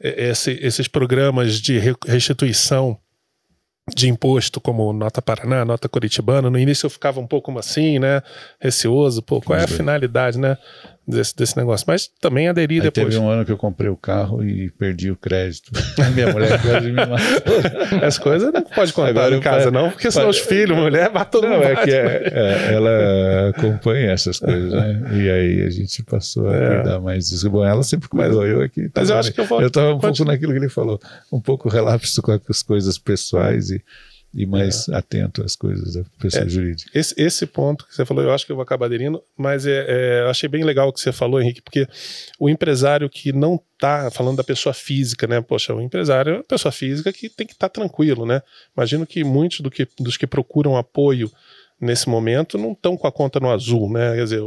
é, esse, esses programas de restituição de imposto, como Nota Paraná, Nota Curitibana, no início eu ficava um pouco assim, né, receoso, pô, qual é a finalidade, né? Desse, desse negócio. Mas também aderi Aí depois. Teve um ano que eu comprei o carro e perdi o crédito. Minha mulher quase me matou. As coisas não pode contar Agora, em casa, não, porque senão os filhos, mulher, bate todo Não, é que é, é, ela acompanha essas coisas, né? E aí a gente passou a é. cuidar mais disso. Bom, ela sempre cuidou, eu aqui. Mas eu acho que eu vou. Eu estava um pouco naquilo que ele falou, um pouco relapso com as coisas pessoais e e mais é. atento às coisas da pessoa é. jurídica. Esse, esse ponto que você falou, eu acho que eu vou acabar aderindo, mas é, é, eu achei bem legal o que você falou, Henrique, porque o empresário que não está falando da pessoa física, né? Poxa, o empresário é uma pessoa física que tem que estar tá tranquilo, né? Imagino que muitos do que, dos que procuram apoio nesse momento não estão com a conta no azul, né? Quer dizer,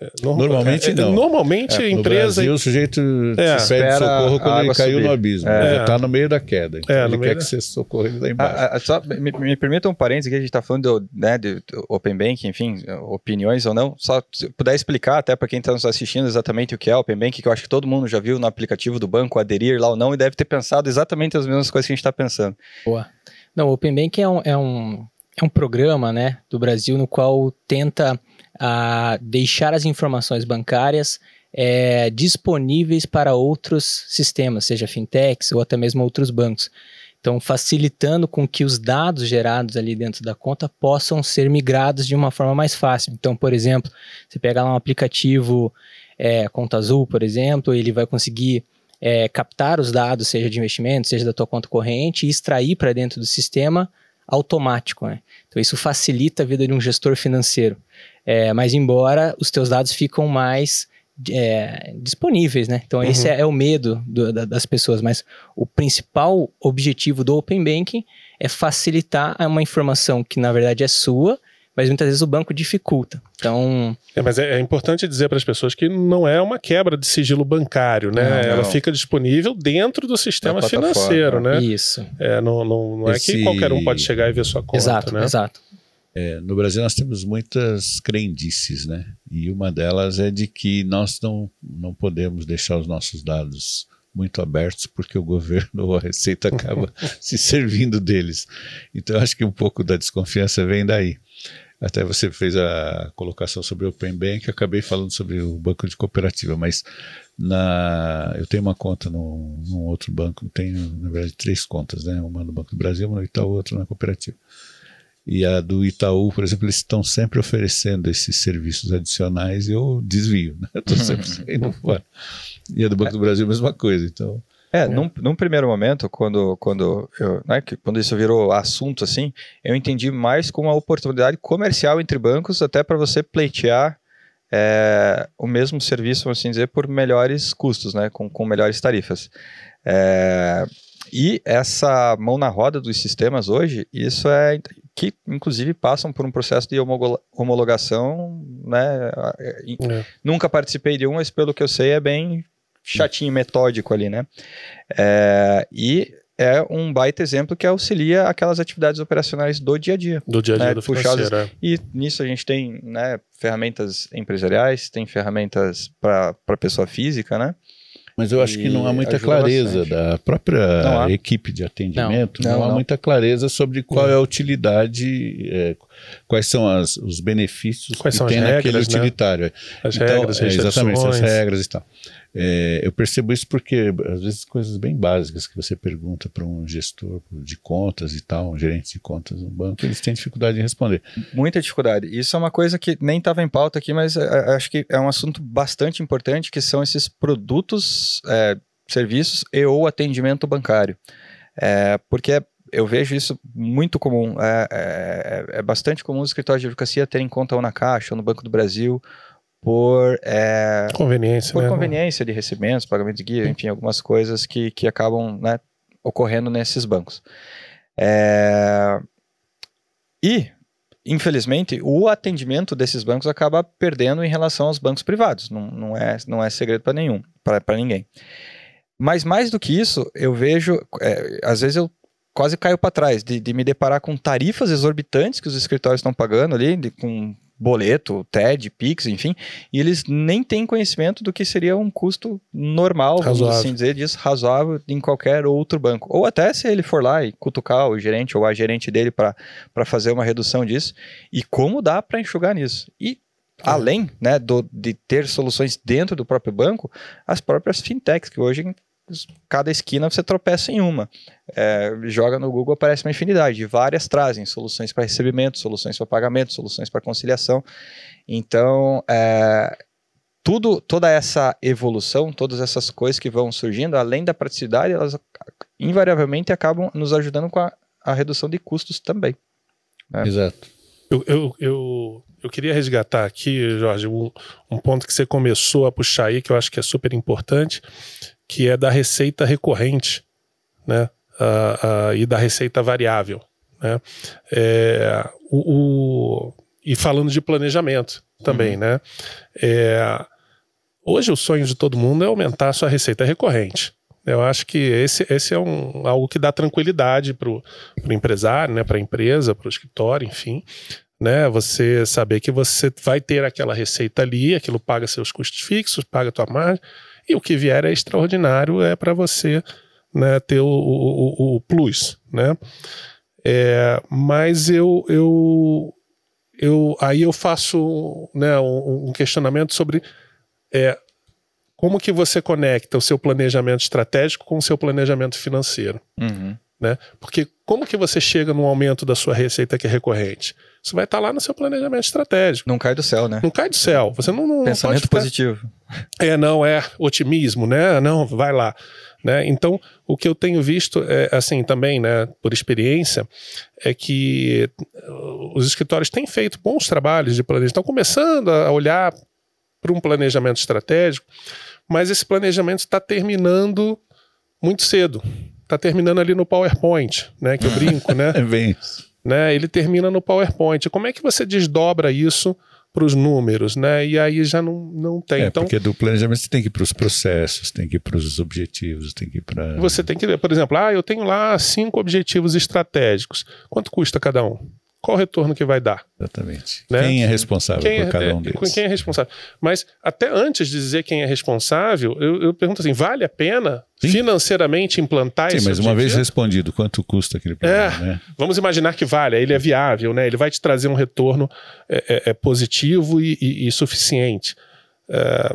é, normalmente é, não. Normalmente é, a empresa. Brasil, o sujeito é, pede socorro quando ele caiu subir. no abismo. É. Está no meio da queda. Então é, ele quer da... que você socorra ele lá embaixo. Ah, ah, só me, me permita um parênteses que a gente está falando do, né, de, do Open Bank, enfim, opiniões ou não. Só se puder explicar até para quem está nos assistindo exatamente o que é Open Bank, que eu acho que todo mundo já viu no aplicativo do banco, aderir lá ou não, e deve ter pensado exatamente as mesmas coisas que a gente está pensando. Boa. Não, o Open Bank é um, é um, é um programa né, do Brasil no qual tenta a deixar as informações bancárias é, disponíveis para outros sistemas, seja fintechs ou até mesmo outros bancos. Então, facilitando com que os dados gerados ali dentro da conta possam ser migrados de uma forma mais fácil. Então, por exemplo, você pega lá um aplicativo é, Conta Azul, por exemplo, ele vai conseguir é, captar os dados, seja de investimento, seja da tua conta corrente, e extrair para dentro do sistema automático. Né? Então, isso facilita a vida de um gestor financeiro. É, mas embora os teus dados ficam mais é, disponíveis, né? Então uhum. esse é, é, o medo do, da, das pessoas, mas o principal objetivo do Open Banking é facilitar uma informação que na verdade é sua mas muitas vezes o banco dificulta. Então. É, mas é, é importante dizer para as pessoas que não é uma quebra de sigilo bancário, né? Não, Ela fica disponível dentro do sistema financeiro, né? Isso. É, não, não, não Esse... é que qualquer um pode chegar e ver sua conta. Exato, né? exato. É, no Brasil nós temos muitas crendices, né? E uma delas é de que nós não, não podemos deixar os nossos dados muito abertos porque o governo ou a Receita acaba se servindo deles. Então acho que um pouco da desconfiança vem daí. Até você fez a colocação sobre o Open Bank, acabei falando sobre o banco de cooperativa, mas na, eu tenho uma conta num, num outro banco, tenho na verdade três contas, né? Uma no Banco do Brasil, uma no Itaú, outra na cooperativa. E a do Itaú, por exemplo, eles estão sempre oferecendo esses serviços adicionais e eu desvio, né? Estou sempre saindo fora. E a do Banco do Brasil, a mesma coisa. Então. É, é. Num, num, primeiro momento, quando, quando, eu, né, quando isso virou assunto assim, eu entendi mais como uma oportunidade comercial entre bancos, até para você pleitear é, o mesmo serviço, assim dizer, por melhores custos, né, com, com melhores tarifas. É, e essa mão na roda dos sistemas hoje, isso é que inclusive passam por um processo de homologação, né? É. Nunca participei de um, mas pelo que eu sei é bem chatinho, metódico ali, né? É, e é um baita exemplo que auxilia aquelas atividades operacionais do dia a dia. Do dia a dia né, do financeiro. É. E nisso a gente tem né, ferramentas empresariais, tem ferramentas para pessoa física, né? Mas eu acho que não há muita clareza bastante. da própria equipe de atendimento, não, não, não há não. muita clareza sobre qual é a utilidade, é, quais são as, os benefícios quais que tem regras, naquele né? utilitário. As então, regras, é, exatamente, as regras e tal. É, eu percebo isso porque, às vezes, coisas bem básicas que você pergunta para um gestor de contas e tal, um gerente de contas no banco, eles têm dificuldade em responder. Muita dificuldade. Isso é uma coisa que nem estava em pauta aqui, mas é, é, acho que é um assunto bastante importante, que são esses produtos, é, serviços e ou atendimento bancário. É, porque eu vejo isso muito comum. É, é, é, bastante comum os escritórios de advocacia terem conta ou na Caixa ou no Banco do Brasil por é, conveniência, por né? conveniência de recebimentos, pagamento de guia, enfim, algumas coisas que, que acabam né, ocorrendo nesses bancos. É, e, infelizmente, o atendimento desses bancos acaba perdendo em relação aos bancos privados. Não, não, é, não é segredo para nenhum, para ninguém. Mas mais do que isso, eu vejo, é, às vezes eu quase caio para trás de, de, me deparar com tarifas exorbitantes que os escritórios estão pagando ali, de, com boleto, TED, Pix, enfim, e eles nem têm conhecimento do que seria um custo normal, razoável. vamos assim dizer, disso, razoável em qualquer outro banco. Ou até se ele for lá e cutucar o gerente ou a gerente dele para fazer uma redução disso, e como dá para enxugar nisso. E além né, do, de ter soluções dentro do próprio banco, as próprias fintechs, que hoje cada esquina você tropeça em uma. É, joga no Google, aparece uma infinidade. Várias trazem soluções para recebimento, soluções para pagamento, soluções para conciliação. Então, é, tudo, toda essa evolução, todas essas coisas que vão surgindo, além da praticidade, elas invariavelmente acabam nos ajudando com a, a redução de custos também. Né? Exato. Eu, eu, eu, eu, queria resgatar aqui, Jorge, um, um ponto que você começou a puxar aí, que eu acho que é super importante, que é da receita recorrente, né? Uh, uh, e da receita variável, né? É, o, o, e falando de planejamento também, uhum. né? É, hoje o sonho de todo mundo é aumentar a sua receita recorrente. Eu acho que esse, esse é um, algo que dá tranquilidade para o empresário, né, para a empresa, para o escritório, enfim. Né, você saber que você vai ter aquela receita ali, aquilo paga seus custos fixos, paga a tua margem, e o que vier é extraordinário, é para você né, ter o, o, o, plus, né? É, mas eu, eu, eu aí eu faço né, um, um questionamento sobre é, como que você conecta o seu planejamento estratégico com o seu planejamento financeiro. Uhum. Né? Porque como que você chega no aumento da sua receita que é recorrente? Você vai estar lá no seu planejamento estratégico. Não cai do céu, né? Não cai do céu. Você não, não Pensamento ficar... positivo. É, não, é otimismo, né? Não, vai lá. Né? Então, o que eu tenho visto, é, assim, também, né, por experiência, é que os escritórios têm feito bons trabalhos de planejamento, estão começando a olhar para um planejamento estratégico, mas esse planejamento está terminando muito cedo. Está terminando ali no PowerPoint, né? Que eu brinco, né? É bem né? Ele termina no PowerPoint. Como é que você desdobra isso para os números, né? E aí já não, não tem. É, então, porque do planejamento você tem que ir para os processos, tem que ir para os objetivos, tem que ir para. Você tem que ver, por exemplo, ah, eu tenho lá cinco objetivos estratégicos. Quanto custa cada um? Qual o retorno que vai dar. Exatamente. Né? Quem é responsável quem por é, cada um deles? Quem é responsável? Mas até antes de dizer quem é responsável, eu, eu pergunto assim: vale a pena Sim. financeiramente implantar Sim, esse mas uma vez respondido, quanto custa aquele programa? É, né? Vamos imaginar que vale, ele é viável, né? ele vai te trazer um retorno é, é, é positivo e, e, e suficiente. É,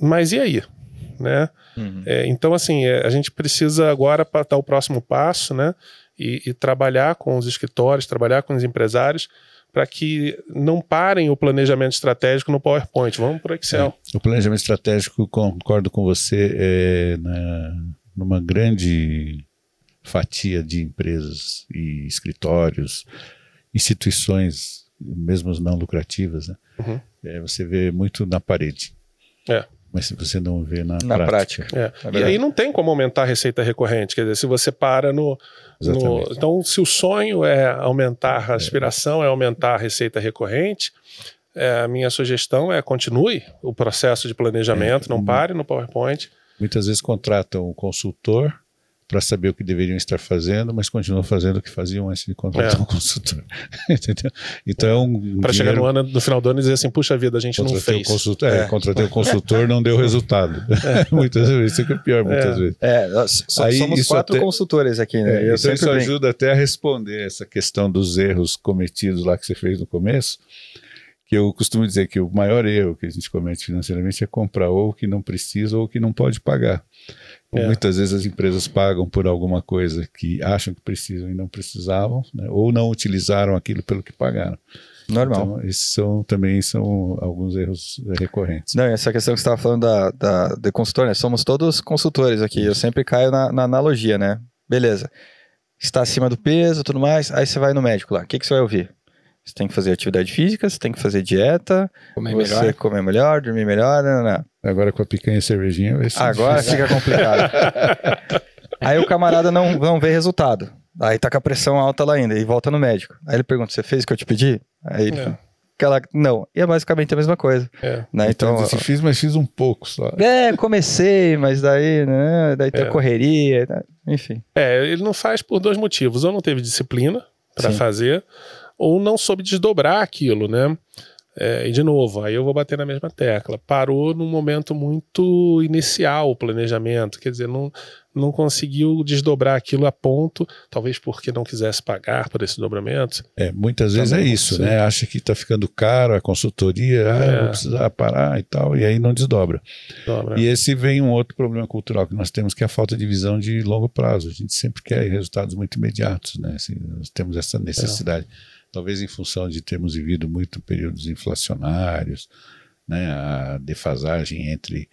mas e aí? Né? Uhum. É, então, assim, a gente precisa agora para dar o próximo passo, né? E, e trabalhar com os escritórios, trabalhar com os empresários para que não parem o planejamento estratégico no PowerPoint. Vamos para o Excel. É, o planejamento estratégico, concordo com você, é na, numa grande fatia de empresas e escritórios, instituições, mesmo não lucrativas, né? Uhum. É, você vê muito na parede. É mas se você não vê na, na prática. prática. É. É e aí não tem como aumentar a receita recorrente, quer dizer, se você para no, no então se o sonho é aumentar a aspiração, é, é aumentar a receita recorrente, é, a minha sugestão é continue o processo de planejamento, é, não pare no PowerPoint. Muitas vezes contratam um consultor para saber o que deveriam estar fazendo, mas continuam fazendo o que faziam antes de contratar é. um consultor. Entendeu? Então, é um para chegar no ano, no final do ano e dizer assim, puxa vida, a gente não fez. O consultor, é, é. contratei o consultor, não deu resultado. É. muitas vezes, isso é, é pior, muitas é. vezes. É, nós Aí, somos quatro até, consultores aqui, né? É, então isso bem... ajuda até a responder essa questão dos erros cometidos lá que você fez no começo, que eu costumo dizer que o maior erro que a gente comete financeiramente é comprar ou o que não precisa ou o que não pode pagar. É. Muitas vezes as empresas pagam por alguma coisa que acham que precisam e não precisavam, né? ou não utilizaram aquilo pelo que pagaram. Normal. Então, esses são, também são alguns erros recorrentes. Não, essa questão que você estava falando da, da, de consultor, né? Somos todos consultores aqui. Eu sempre caio na, na analogia, né? Beleza. Está acima do peso tudo mais, aí você vai no médico lá. O que, que você vai ouvir? Você tem que fazer atividade física, você tem que fazer dieta, comer você melhor. comer melhor, dormir melhor, não, não. Agora com a picanha e cervejinha vai ser Agora difícil. fica complicado. Aí o camarada não, não vê resultado. Aí tá com a pressão alta lá ainda e volta no médico. Aí ele pergunta: Você fez o que eu te pedi? Aí ele. É. Aquela, não, e é basicamente a mesma coisa. É. Né? Então, então assim, fiz, mas fiz um pouco só. É, comecei, mas daí, né? Daí tem é. correria, né? enfim. É, ele não faz por dois motivos. Ou não teve disciplina para fazer, ou não soube desdobrar aquilo, né? É, e de novo, aí eu vou bater na mesma tecla. Parou num momento muito inicial o planejamento, quer dizer, não, não conseguiu desdobrar aquilo a ponto, talvez porque não quisesse pagar por esse dobramento. É, muitas vezes é isso, né? Acha que está ficando caro a consultoria, ah, é. vou precisar parar e tal, e aí não desdobra. Dobra. E esse vem um outro problema cultural que nós temos, que é a falta de visão de longo prazo. A gente sempre quer resultados muito imediatos, né? Assim, nós temos essa necessidade. É talvez em função de termos vivido muito períodos inflacionários, né, a defasagem entre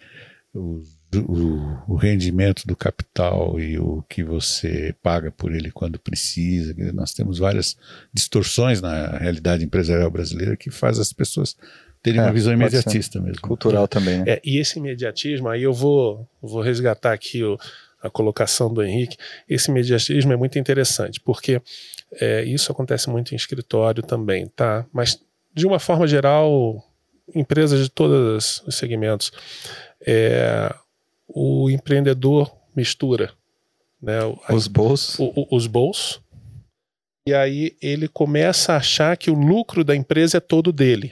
o, o, o, rendimento do capital e o que você paga por ele quando precisa. Nós temos várias distorções na realidade empresarial brasileira que faz as pessoas terem é, uma visão imediatista mesmo. Cultural também, né? É, e esse imediatismo, aí eu vou, vou resgatar aqui o, a colocação do Henrique, esse imediatismo é muito interessante, porque é, isso acontece muito em escritório também, tá? Mas, de uma forma geral, empresas de todos os segmentos, é, o empreendedor mistura né, os bolsos. O, o, os bolsos. E aí ele começa a achar que o lucro da empresa é todo dele.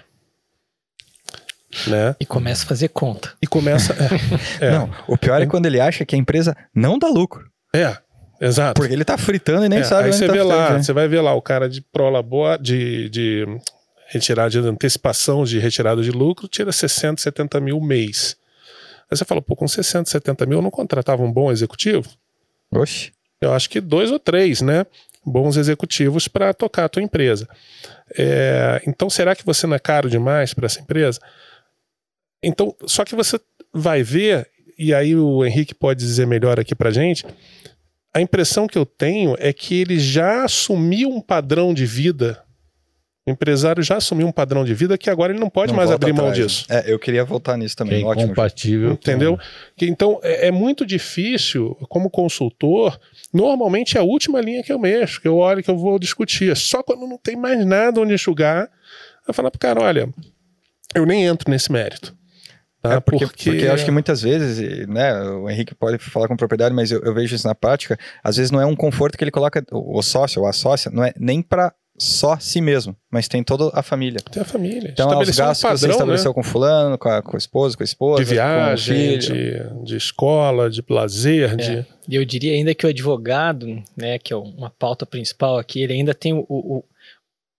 Né? E começa a fazer conta. E começa. É, é. Não, o pior é quando ele acha que a empresa não dá lucro. É. Exato. Porque ele tá fritando e nem é, sabe Aí você tá vê fritando, lá, né? você vai ver lá o cara de prolabor, de, de retirada de antecipação de retirada de lucro, tira 60, 70 mil mês. Aí você fala, pô, com 60, 70 mil eu não contratava um bom executivo? Oxe. Eu acho que dois ou três, né? Bons executivos para tocar a tua empresa. É, então, será que você não é caro demais para essa empresa? Então, só que você vai ver, e aí o Henrique pode dizer melhor aqui para gente, a impressão que eu tenho é que ele já assumiu um padrão de vida O empresário já assumiu um padrão de vida que agora ele não pode não mais abrir mão atrás. disso. É, eu queria voltar nisso também. É Ótimo. Compatível. Entendeu? Que, então, é, é, muito difícil, como consultor, normalmente é a última linha que eu mexo, que eu olho, que eu vou discutir. É só quando não tem mais nada onde enxugar, eu falo pro cara, olha, eu nem entro nesse mérito. Tá? É porque, porque... porque eu acho que muitas vezes, né, o Henrique pode falar com propriedade, mas eu, eu, vejo isso na prática, às vezes não é um conforto que ele coloca, o sócio ou a sócia, não é nem para só si mesmo, mas tem toda a família. Tem a família. Então, é os gastos um padrão, que você estabeleceu né? com fulano, com a, com a esposa, com a esposa, de viagem, de, de escola, de lazer, é. de... E eu diria ainda que o advogado, né, que é uma pauta principal aqui, ele ainda tem o, o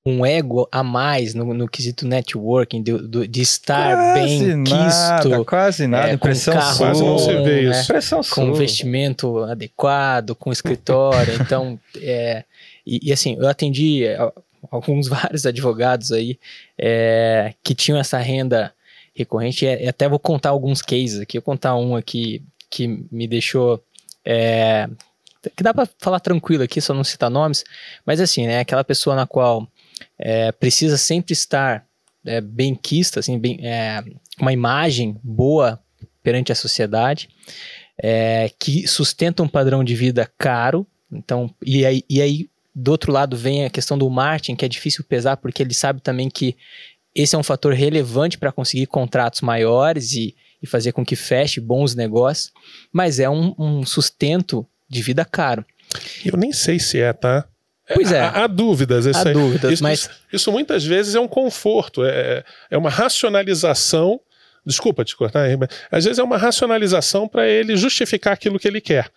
um ego a mais no, no quesito networking, de, de estar quase bem nada, quisto. Quase nada, é, impressão carro, quase não se vê isso. Né, impressão com investimento adequado, com escritório, então, é, e, e, assim, eu atendi alguns vários advogados aí é, que tinham essa renda recorrente, e até vou contar alguns cases aqui, eu vou contar um aqui que me deixou... É, que dá para falar tranquilo aqui, só não citar nomes, mas assim, né, aquela pessoa na qual é, precisa sempre estar é, bem quista, assim, bem, é, uma imagem boa perante a sociedade, é, que sustenta um padrão de vida caro. Então, e aí, e aí, do outro lado, vem a questão do marketing, que é difícil pesar, porque ele sabe também que esse é um fator relevante para conseguir contratos maiores e, e, fazer com que feche bons negócios, mas é um, um sustento de vida caro. Eu nem sei se é, tá? Pois é. Há, há dúvidas. Há dúvidas, isso, mas... Isso, isso, muitas vezes é um conforto, é, é uma racionalização. Desculpa te cortar, mas às vezes é uma racionalização para ele justificar aquilo que ele quer.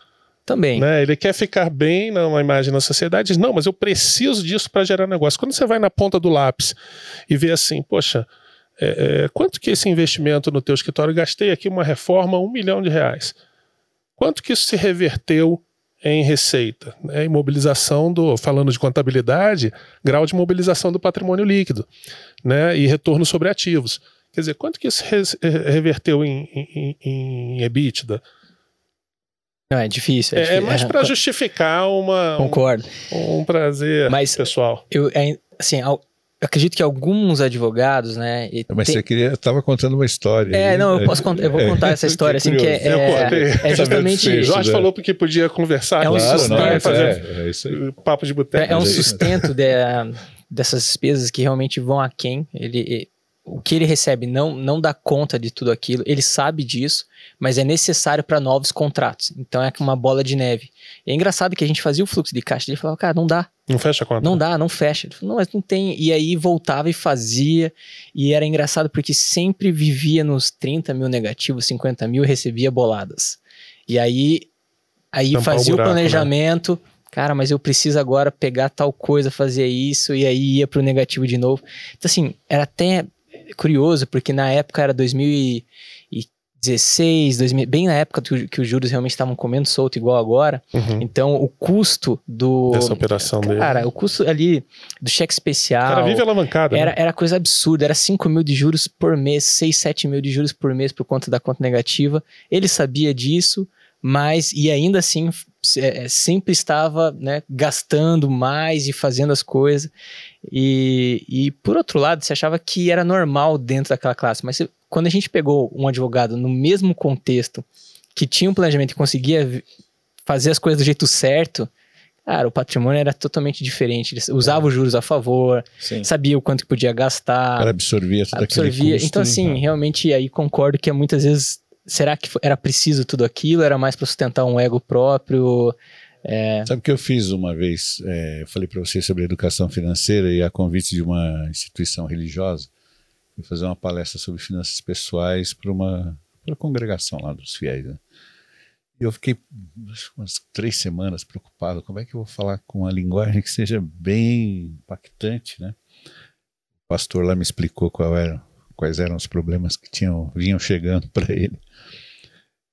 Também. Né? Ele quer ficar bem numa imagem na sociedade, diz, não, mas eu preciso disso para gerar negócio. Quando você vai na ponta do lápis e vê assim, poxa, é, é, quanto que esse investimento no teu escritório, gastei aqui uma reforma, um milhão de reais. Quanto que isso se reverteu em receita, né, em mobilização do, falando de contabilidade, grau de mobilização do patrimônio líquido, né, e retorno sobre ativos. Quer dizer, quanto que isso reverteu em, em, em EBITDA? Não, é difícil. É, é, difícil. é mais para justificar uma, Concordo. Um, um prazer Mas pessoal. Eu, é, acredito que alguns advogados, né? Mas tem... você queria, estava contando uma história. É, aí, não, eu posso contar, eu vou contar essa história assim que é, é, é justamente. Jorge falou porque podia conversar. É um claro, sustento, não, fazer é, é papo de boteco. É, um sustento de, dessas despesas que realmente vão a quem ele o que ele recebe não, não dá conta de tudo aquilo, ele sabe disso, mas é necessário para novos contratos. Então é uma bola de neve. E é engraçado que a gente fazia o fluxo de caixa e ele falava, cara, não dá. Não fecha a conta. Não dá, não fecha. Ele falou, não, mas não tem. E aí voltava e fazia. E era engraçado porque sempre vivia nos 30 mil negativos, 50 mil e recebia boladas. E aí, aí fazia o, buraco, o né? planejamento. Né? cara, mas eu preciso agora pegar tal coisa, fazer isso, e aí ia pro negativo de novo. Então, assim, era até curioso, porque na época era 2016, 2000, bem na época que, que os juros realmente estavam comendo solto igual agora. Uhum. Então, o custo do... Dessa operação cara, dele. Cara, o custo ali do cheque especial... O cara vive alavancado. Era, né? era coisa absurda, era 5 mil de juros por mês, 6, 7 mil de juros por mês por conta da conta negativa. Ele sabia disso, mas e ainda assim é, é, sempre estava né, gastando mais e fazendo as coisas. E, e por outro lado, você achava que era normal dentro daquela classe, mas quando a gente pegou um advogado no mesmo contexto, que tinha um planejamento e conseguia fazer as coisas do jeito certo, cara, o patrimônio era totalmente diferente. Ele usava é. os juros a favor, Sim. sabia o quanto que podia gastar. Era absorvia tudo absorvia. Custo, então, assim, né? realmente aí concordo que muitas vezes será que era preciso tudo aquilo? Era mais para sustentar um ego próprio? É... Sabe que eu fiz uma vez? É, falei para você sobre educação financeira e a convite de uma instituição religiosa. Fui fazer uma palestra sobre finanças pessoais para uma, uma congregação lá dos fiéis. Né? E eu fiquei umas três semanas preocupado. Como é que eu vou falar com uma linguagem que seja bem impactante, né? O pastor lá me explicou era, quais eram os problemas que tinham vinham chegando para ele.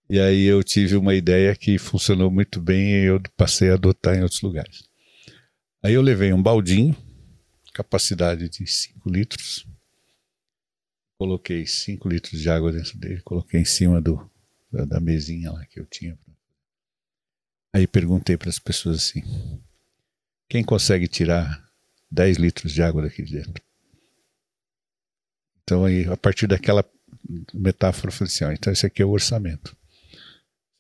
E aí eu tive uma ideia que funcionou muito bem e eu passei a adotar em outros lugares. Aí eu levei um baldinho, capacidade de 5 litros, coloquei 5 litros de água dentro dele, coloquei em cima do, da, mesinha lá que eu tinha. Aí perguntei para as pessoas assim: quem consegue tirar 10 litros de água daqui de dentro. Então, aí, a partir daquela metáfora, eu falei assim: ó, então esse aqui é o orçamento.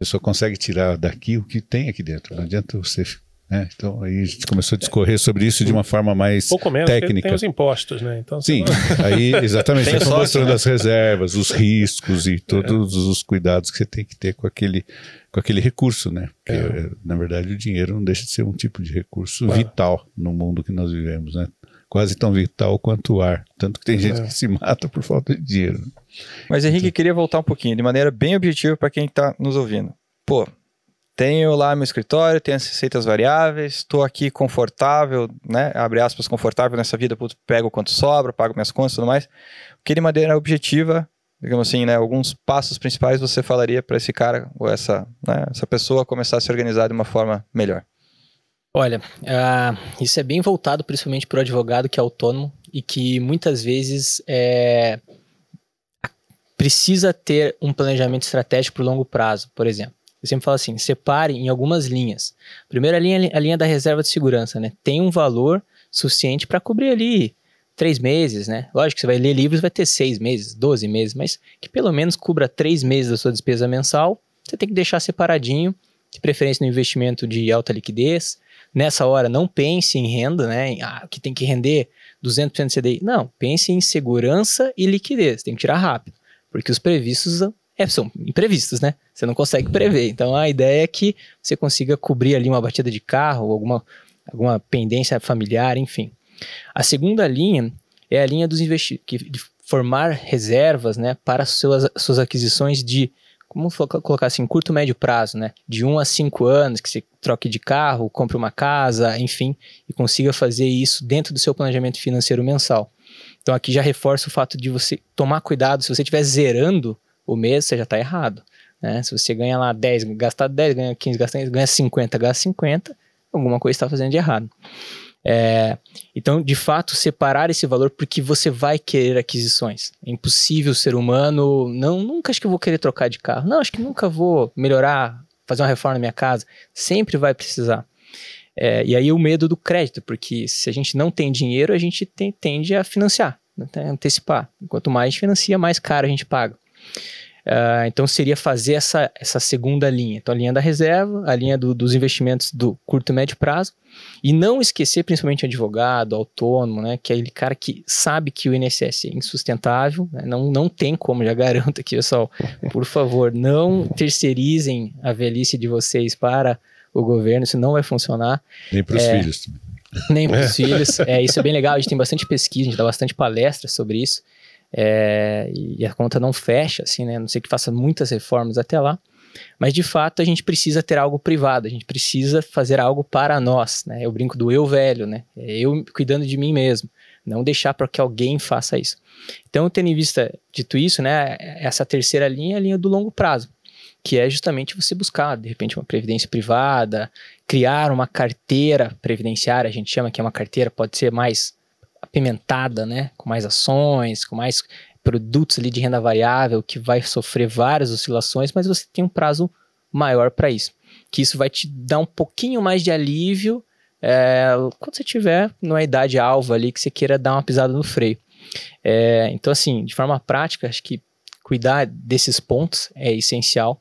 Você só consegue tirar daqui o que tem aqui dentro. Não adianta você né? Então aí a gente começou a discorrer sobre isso de uma forma mais Pouco menos, técnica. Tem os impostos, né? Então, Sim, aí exatamente, você está mostrando né? as reservas, os riscos e todos é. os cuidados que você tem que ter com aquele, com aquele recurso, né? Porque, é. na verdade, o dinheiro não deixa de ser um tipo de recurso vital no mundo que nós vivemos, né? Quase tão vital quanto o ar. Tanto que tem gente é. que se mata por falta de dinheiro. Mas Henrique, então... queria voltar um pouquinho, de maneira bem objetiva para quem está nos ouvindo. Pô, tenho lá meu escritório, tenho as receitas variáveis, estou aqui confortável, né? Abre aspas, confortável nessa vida, putz, pego quanto sobra, pago minhas contas e tudo mais. Que de maneira objetiva, digamos assim, né? Alguns passos principais você falaria para esse cara ou essa, né, essa pessoa começar a se organizar de uma forma melhor? Olha, uh, isso é bem voltado principalmente para o advogado que é autônomo e que muitas vezes é, precisa ter um planejamento estratégico por longo prazo, por exemplo. Eu sempre falo assim, separe em algumas linhas. Primeira linha, a linha da reserva de segurança, né? Tem um valor suficiente para cobrir ali três meses, né? Lógico que você vai ler livros, vai ter seis meses, doze meses, mas que pelo menos cubra três meses da sua despesa mensal. Você tem que deixar separadinho, de preferência no investimento de alta liquidez. Nessa hora, não pense em renda, né? Em, ah, que tem que render 200% de CDI. Não, pense em segurança e liquidez. Tem que tirar rápido, porque os previstos é, são imprevistos, né? Você não consegue prever. Então a ideia é que você consiga cobrir ali uma batida de carro, alguma, alguma pendência familiar, enfim. A segunda linha é a linha dos investimentos, de formar reservas né, para suas, suas aquisições de, como colocar assim, curto médio prazo, né? De 1 um a 5 anos, que você troque de carro, compre uma casa, enfim, e consiga fazer isso dentro do seu planejamento financeiro mensal. Então aqui já reforça o fato de você tomar cuidado, se você estiver zerando o mês, você já está errado. Né? Se você ganha lá 10, gasta 10, ganha 15, gasta 15, ganha 50, gasta 50, alguma coisa está fazendo de errado. É, então, de fato, separar esse valor porque você vai querer aquisições. É impossível ser humano. Não, nunca acho que vou querer trocar de carro. Não, acho que nunca vou melhorar, fazer uma reforma na minha casa. Sempre vai precisar. É, e aí o medo do crédito, porque se a gente não tem dinheiro, a gente tem, tende a financiar, né, antecipar. Quanto mais financia, mais caro a gente paga. Uh, então seria fazer essa, essa segunda linha. Então a linha da reserva, a linha do, dos investimentos do curto e médio prazo, e não esquecer principalmente advogado, autônomo, né, que é aquele cara que sabe que o INSS é insustentável, né, não, não tem como, já garanto aqui pessoal, por favor, não terceirizem a velhice de vocês para o governo, isso não vai funcionar. Nem para os é, filhos. Nem para os filhos. É, isso é bem legal, a gente tem bastante pesquisa, a gente dá bastante palestra sobre isso é, e a conta não fecha, assim, né? A não sei que faça muitas reformas até lá. Mas de fato a gente precisa ter algo privado, a gente precisa fazer algo para nós, né? Eu brinco do eu velho, né? É eu cuidando de mim mesmo, não deixar para que alguém faça isso. Então, tendo em vista dito isso, né? Essa terceira linha é a linha do longo prazo, que é justamente você buscar, de repente, uma previdência privada, criar uma carteira previdenciária, a gente chama que é uma carteira, pode ser mais apimentada, né? Com mais ações, com mais produtos ali de renda variável que vai sofrer várias oscilações, mas você tem um prazo maior para isso. Que isso vai te dar um pouquinho mais de alívio é, quando você tiver numa idade alva ali que você queira dar uma pisada no freio. É, então, assim, de forma prática, acho que cuidar desses pontos é essencial.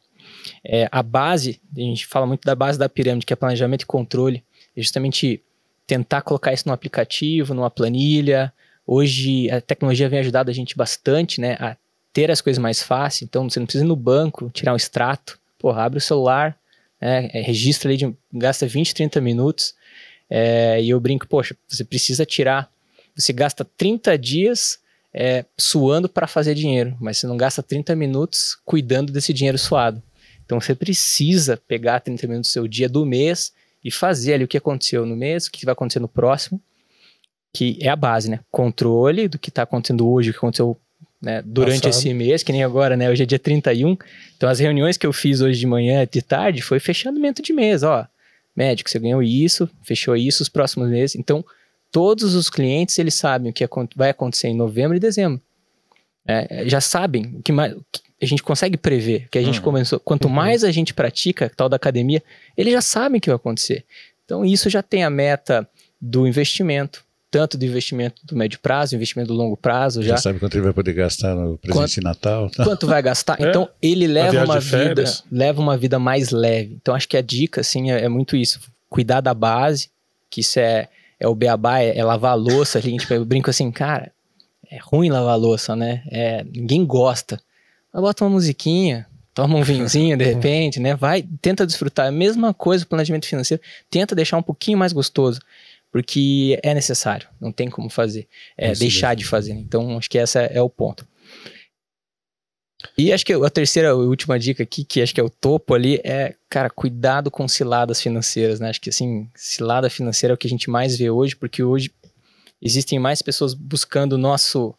É, a base, a gente fala muito da base da pirâmide, que é planejamento e controle, é justamente tentar colocar isso no aplicativo, numa planilha. Hoje a tecnologia vem ajudando a gente bastante, né, a ter as coisas mais fáceis. Então você não precisa ir no banco tirar um extrato. Porra, abre o celular, né, é, registra ali, de, gasta 20, 30 minutos. É, e eu brinco, poxa, você precisa tirar. Você gasta 30 dias é, suando para fazer dinheiro, mas você não gasta 30 minutos cuidando desse dinheiro suado. Então você precisa pegar 30 minutos do seu dia do mês e fazer ali o que aconteceu no mês, o que vai acontecer no próximo, que é a base, né? Controle do que está acontecendo hoje, o que aconteceu né, durante Passado. esse mês, que nem agora, né? Hoje é dia 31. Então, as reuniões que eu fiz hoje de manhã, de tarde, foi fechamento de mês, ó. Médico, você ganhou isso, fechou isso os próximos meses. Então, todos os clientes, eles sabem o que vai acontecer em novembro e dezembro. É, já sabem o que mais, a gente consegue prever, que a gente uhum. começou. Quanto uhum. mais a gente pratica, tal da academia, eles já sabem o que vai acontecer. Então, isso já tem a meta do investimento, tanto do investimento do médio prazo, investimento do longo prazo. Já, já sabe quanto ele vai poder gastar no presente quanto, de Natal. Tá? Quanto vai gastar. É, então, ele leva uma vida, leva uma vida mais leve. Então, acho que a dica, assim, é, é muito isso. Cuidar da base, que isso é, é o beabá, é, é lavar a louça. Ali, tipo, eu brinco assim, cara, é ruim lavar a louça, né? É, ninguém gosta. Mas bota uma musiquinha, toma um vinhozinho de repente, né? Vai, tenta desfrutar. A mesma coisa o planejamento financeiro, tenta deixar um pouquinho mais gostoso, porque é necessário, não tem como fazer, é deixar mesmo. de fazer. Então, acho que esse é, é, o ponto. E acho que a terceira e última dica aqui, que acho que é o topo ali, é, cara, cuidado com ciladas financeiras, né? Acho que assim, cilada financeira é o que a gente mais vê hoje, porque hoje existem mais pessoas buscando o nosso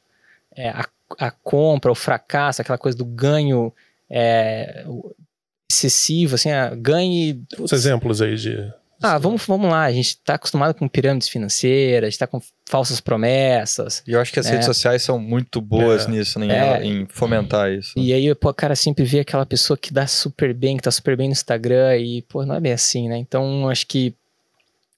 é, a, a compra, o fracasso, aquela coisa do ganho é, excessivo, assim, ah, ganhe. Os exemplos aí de. Ah, vamos, vamos lá. A gente está acostumado com pirâmides financeiras, a gente está com falsas promessas. E eu acho que as né? redes sociais são muito boas é. nisso, né? É. em fomentar isso. E aí, pô, o cara sempre vê aquela pessoa que dá super bem, que tá super bem no Instagram, e, pô, não é bem assim, né? Então, acho que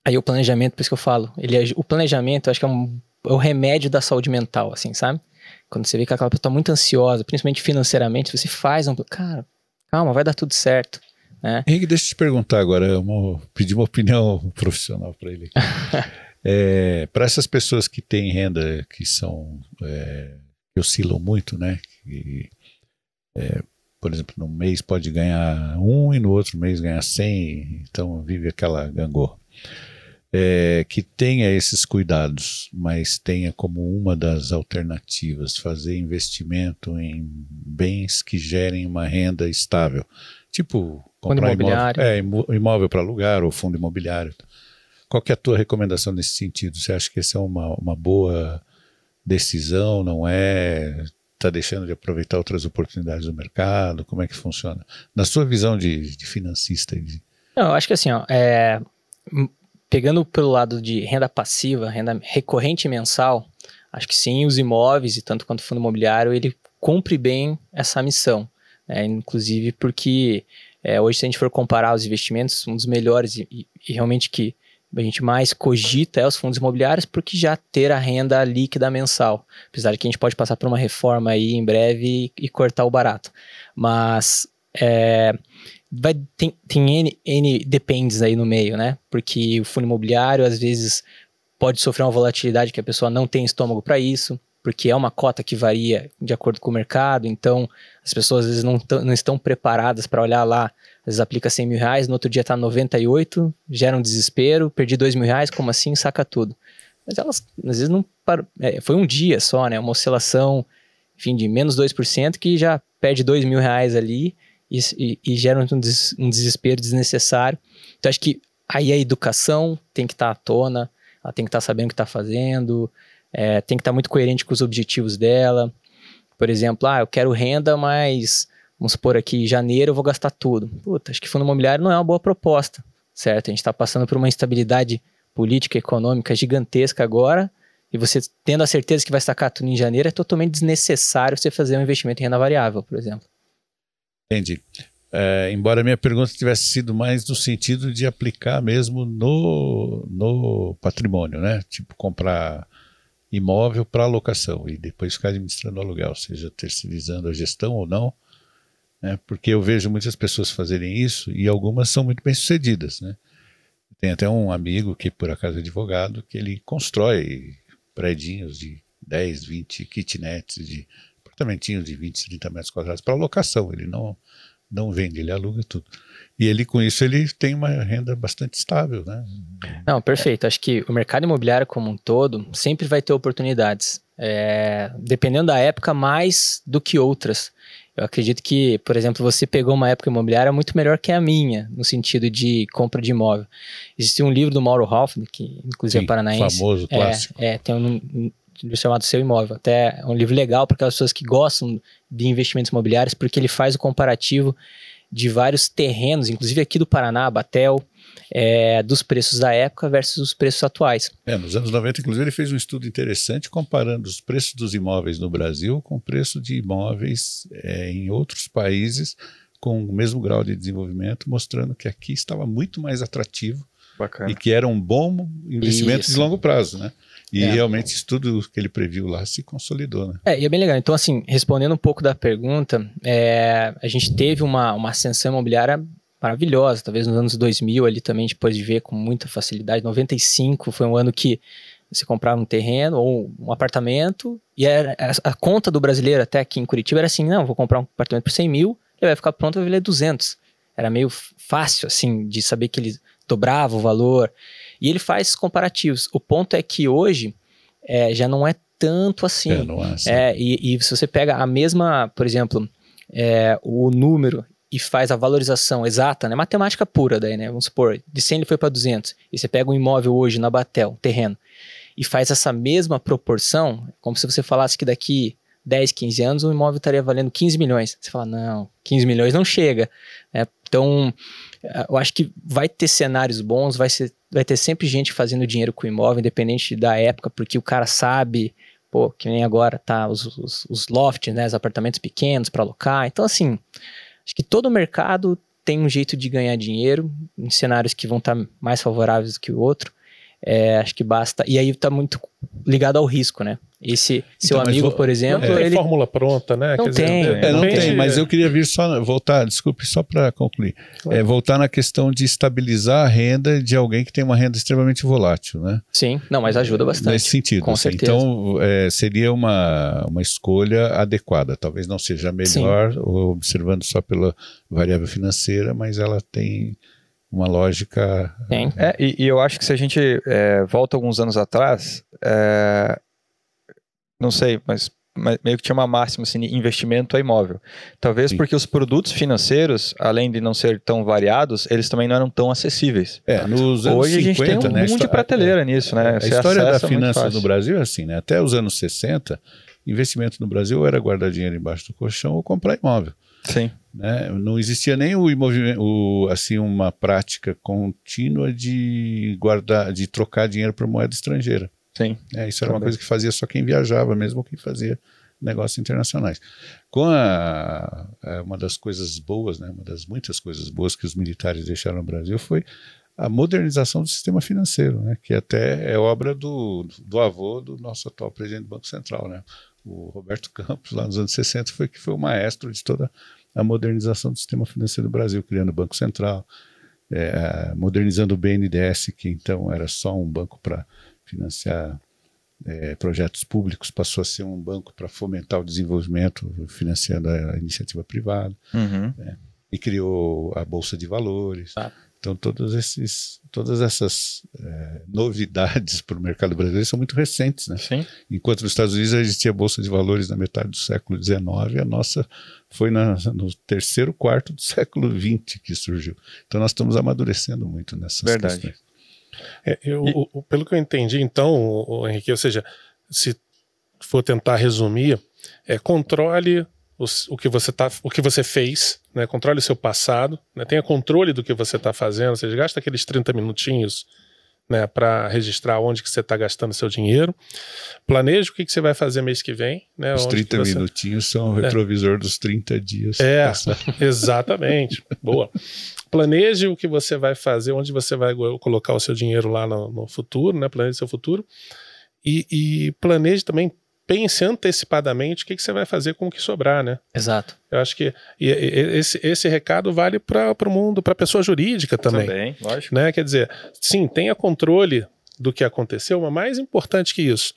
aí o planejamento, por isso que eu falo, ele é, o planejamento, acho que é, um, é o remédio da saúde mental, assim, sabe? Quando você vê que aquela pessoa está muito ansiosa, principalmente financeiramente, você faz um. Cara, calma, vai dar tudo certo. Né? Henrique, deixa eu te perguntar agora, uma, pedir uma opinião profissional para ele. é, para essas pessoas que têm renda que são. É, que oscilam muito, né? Que, é, por exemplo, num mês pode ganhar um e no outro mês ganhar cem, então vive aquela gangorra é, que tenha esses cuidados, mas tenha como uma das alternativas fazer investimento em bens que gerem uma renda estável, tipo comprar imóvel, é, imóvel para alugar ou fundo imobiliário. Qual é a tua recomendação nesse sentido? Você acha que essa é uma, uma boa decisão? Não é? Está deixando de aproveitar outras oportunidades do mercado? Como é que funciona? Na sua visão de, de financista? De... Não, eu acho que assim, ó, é, pegando pelo lado de renda passiva, renda recorrente mensal, acho que sim, os imóveis e tanto quanto o fundo imobiliário, ele cumpre bem essa missão. Né? Inclusive porque é, hoje, se a gente for comparar os investimentos, um dos melhores e, e, e, realmente que a gente mais cogita é os fundos imobiliários, porque já ter a renda líquida mensal. Apesar de que a gente pode passar por uma reforma aí em breve e, e cortar o barato. Mas é, vai, tem, tem N, N dependes aí no meio, né? Porque o fundo imobiliário, às vezes, pode sofrer uma volatilidade que a pessoa não tem estômago para isso, porque é uma cota que varia de acordo com o mercado, então as pessoas às vezes não, não estão preparadas para olhar lá, às vezes aplica 100 mil reais, no outro dia está 98, gera um desespero, perdi 2 mil reais, como assim? Saca tudo. Mas elas, às vezes, não é, foi um dia só, né? Uma oscilação, enfim, de menos 2%, que já perde 2 mil reais ali, e, e, gera um, des, um, desespero desnecessário. Então, acho que aí a educação tem que estar tá à tona, ela tem que estar tá sabendo o que está fazendo, é, tem que estar tá muito coerente com os objetivos dela. Por exemplo, ah, eu quero renda, mas vamos supor aqui, janeiro eu vou gastar tudo. Puta, acho que fundo imobiliário não é uma boa proposta, certo? A gente está passando por uma instabilidade política econômica gigantesca agora, e você tendo a certeza que vai sacar tudo em janeiro, é totalmente desnecessário você fazer um investimento em renda variável, por exemplo. Entendi. É, embora a minha pergunta tivesse sido mais no sentido de aplicar mesmo no, no patrimônio, né? Tipo, comprar imóvel para locação e depois ficar administrando o aluguel, seja terceirizando a gestão ou não, né? Porque eu vejo muitas pessoas fazerem isso e algumas são muito bem sucedidas, né? Tem até um amigo que, por acaso, é advogado, que ele constrói prédios de 10, 20 kitnets, de apartamentinhos de 20, 30 metros quadrados para locação. Ele não, não vende, ele aluga tudo. E ele, com isso, ele tem uma renda bastante estável, né? Não, perfeito. Acho que o mercado imobiliário como um todo sempre vai ter oportunidades. É, dependendo da época, mais do que outras. Eu acredito que, por exemplo, você pegou uma época imobiliária muito melhor que a minha, no sentido de compra de imóvel. Existe um livro do Mauro Hoffman, que inclusive é Sim, é paranaense. famoso, é, clássico. É, tem um, chamado Seu Imóvel. Até é um livro legal para aquelas pessoas que gostam de investimentos imobiliários, porque ele faz o comparativo de vários terrenos, inclusive aqui do Paraná, Batel, é, dos preços da época versus os preços atuais. É, nos anos 90, inclusive, ele fez um estudo interessante comparando os preços dos imóveis no Brasil com o preço de imóveis é, em outros países com o mesmo grau de desenvolvimento, mostrando que aqui estava muito mais atrativo Bacana. e que era um bom investimento Isso. de longo prazo, né? E é. realmente isso tudo que ele previu lá se consolidou, né? É, e é bem legal. Então, assim, respondendo um pouco da pergunta, é, a gente teve uma, uma ascensão imobiliária maravilhosa, talvez nos anos 2000 ali também a gente pôde ver com muita facilidade. 95 foi um ano que você comprava um terreno ou um apartamento e era, a, a conta do brasileiro até aqui em Curitiba era assim, não, vou comprar um apartamento por 100 mil, ele vai ficar pronto, vai valer 200. Era meio fácil, assim, de saber que ele dobrava o valor. E ele faz comparativos. O ponto é que hoje é, já não é tanto assim. É, não é assim. É, e, e, se você pega a mesma, por exemplo, é, o número e faz a valorização exata, né? Matemática pura daí, né? Vamos supor, de 100 ele foi para 200. E você pega um imóvel hoje na Batel, um terreno, e faz essa mesma proporção, como se você falasse que daqui 10, 15 anos o imóvel estaria valendo 15 milhões. Você fala, não, 15 milhões não chega. Né? Então, eu acho que vai ter cenários bons, vai, ser, vai ter sempre gente fazendo dinheiro com o imóvel, independente da época, porque o cara sabe, pô, que nem agora tá os, os, os lofts, né, os apartamentos pequenos para alocar. Então, assim, acho que todo mercado tem um jeito de ganhar dinheiro em cenários que vão estar tá mais favoráveis do que o outro. É, acho que basta. E aí está muito ligado ao risco, né? Esse seu então, amigo, por exemplo. Não tem ele... fórmula pronta, né? Não Quer tem. Dizer, é, não tem, tem, mas eu queria vir só, voltar, desculpe, só para concluir. É, voltar na questão de estabilizar a renda de alguém que tem uma renda extremamente volátil, né? Sim, não, mas ajuda bastante. Nesse sentido. Com assim, certeza. Então, é, seria uma, uma escolha adequada. Talvez não seja melhor, observando só pela variável financeira, mas ela tem uma lógica. Tem. É, e, e, eu acho que se a gente é, volta alguns anos atrás, é, não sei, mas, mas, meio que tinha uma máxima assim, investimento a imóvel. Talvez Sim. porque os produtos financeiros, além de não ser tão variados, eles também não eram tão acessíveis. É, nos anos Hoje 50, a gente tem um né, mundo de prateleira é, nisso, né? A história da finança no Brasil é assim, né? Até os anos 60, investimento no Brasil era guardar dinheiro embaixo do colchão ou comprar imóvel. Sim. Né? Não existia nem o, o, assim uma prática contínua de guardar, de trocar dinheiro por moeda estrangeira. Sim. É, isso era uma coisa que fazia só quem viajava, mesmo quem fazia negócios internacionais. Com a, a, uma das coisas boas, né, uma das muitas coisas boas que os militares deixaram no Brasil foi a modernização do sistema financeiro, né, que até é obra do, do avô do nosso atual presidente do Banco Central, né, o Roberto Campos, lá nos anos 60, foi que foi o maestro de toda a modernização do sistema financeiro do Brasil, criando o Banco Central, é, modernizando o BNDES, que então era só um banco para financiar é, projetos públicos, passou a ser um banco para fomentar o desenvolvimento, financiando a iniciativa privada, uhum. né, e criou a Bolsa de Valores. Ah. Então, todos esses, todas essas é, novidades para o mercado brasileiro são muito recentes. Né? Sim. Enquanto nos Estados Unidos existia Bolsa de Valores na metade do século XIX, a nossa foi na, no terceiro quarto do século XX que surgiu. Então, nós estamos amadurecendo muito nessas Verdade. questões. É, eu, e... o, pelo que eu entendi, então, o, Henrique, ou seja, se for tentar resumir, é controle o, o, que você tá, o que você fez, né? controle o seu passado, né? tenha controle do que você está fazendo, ou seja, gasta aqueles 30 minutinhos né, para registrar onde que você está gastando seu dinheiro. Planeje o que, que você vai fazer mês que vem. Né, Os 30 você... minutinhos são o é. retrovisor dos 30 dias. É, exatamente. Boa. Planeje o que você vai fazer, onde você vai colocar o seu dinheiro lá no, no futuro, né? Planeje seu futuro. E, e planeje também pense antecipadamente o que, que você vai fazer com o que sobrar, né? Exato. Eu acho que e, e, esse, esse recado vale para o mundo, para a pessoa jurídica também. Também, lógico. Né? Quer dizer, sim, tenha controle do que aconteceu, mas mais importante que isso,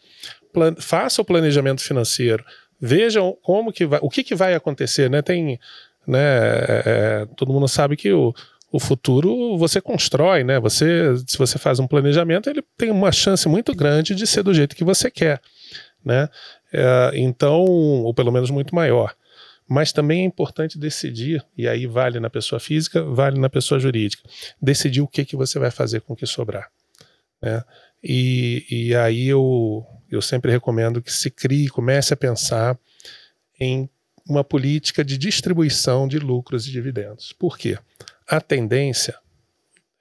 plan, faça o planejamento financeiro, vejam como que vai, o que, que vai acontecer, né? Tem, né? É, é todo mundo sabe que o o futuro você constrói, né? Você, se você faz um planejamento, ele tem uma chance muito grande de ser do jeito que você quer né? É, então, ou pelo menos muito maior. Mas também é importante decidir, e aí vale na pessoa física, vale na pessoa jurídica, decidir o que, que você vai fazer com o que sobrar. Né? E, e aí eu, eu sempre recomendo que se crie, comece a pensar em uma política de distribuição de lucros e dividendos. Por quê? A tendência,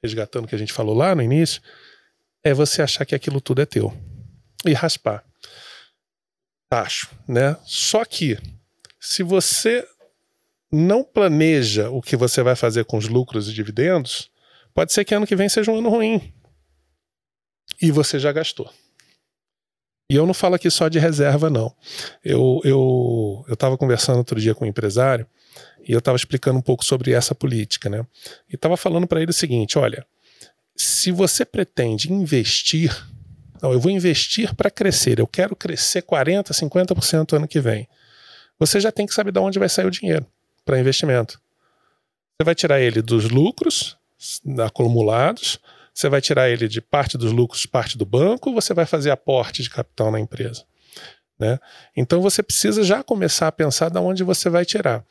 resgatando o que a gente falou lá no início, é você achar que aquilo tudo é teu e raspar. Acho, né? Só que se você não planeja o que você vai fazer com os lucros e dividendos, Pode ser que ano que vem seja um ano ruim. E você já gastou. E eu não falo aqui só de reserva, não. Eu eu eu estava conversando outro dia com um empresário e eu estava explicando um pouco sobre essa política, né? E estava falando para ele o seguinte: olha, se você pretende investir, não, eu vou investir para crescer, eu quero crescer 40%, 50% ano que vem. Você já tem que saber de onde vai sair o dinheiro para investimento. Você vai tirar ele dos lucros acumulados, você vai tirar ele de parte dos lucros, parte do banco, você vai fazer aporte de capital na empresa? Né? Então você precisa já começar a pensar de onde você vai tirar.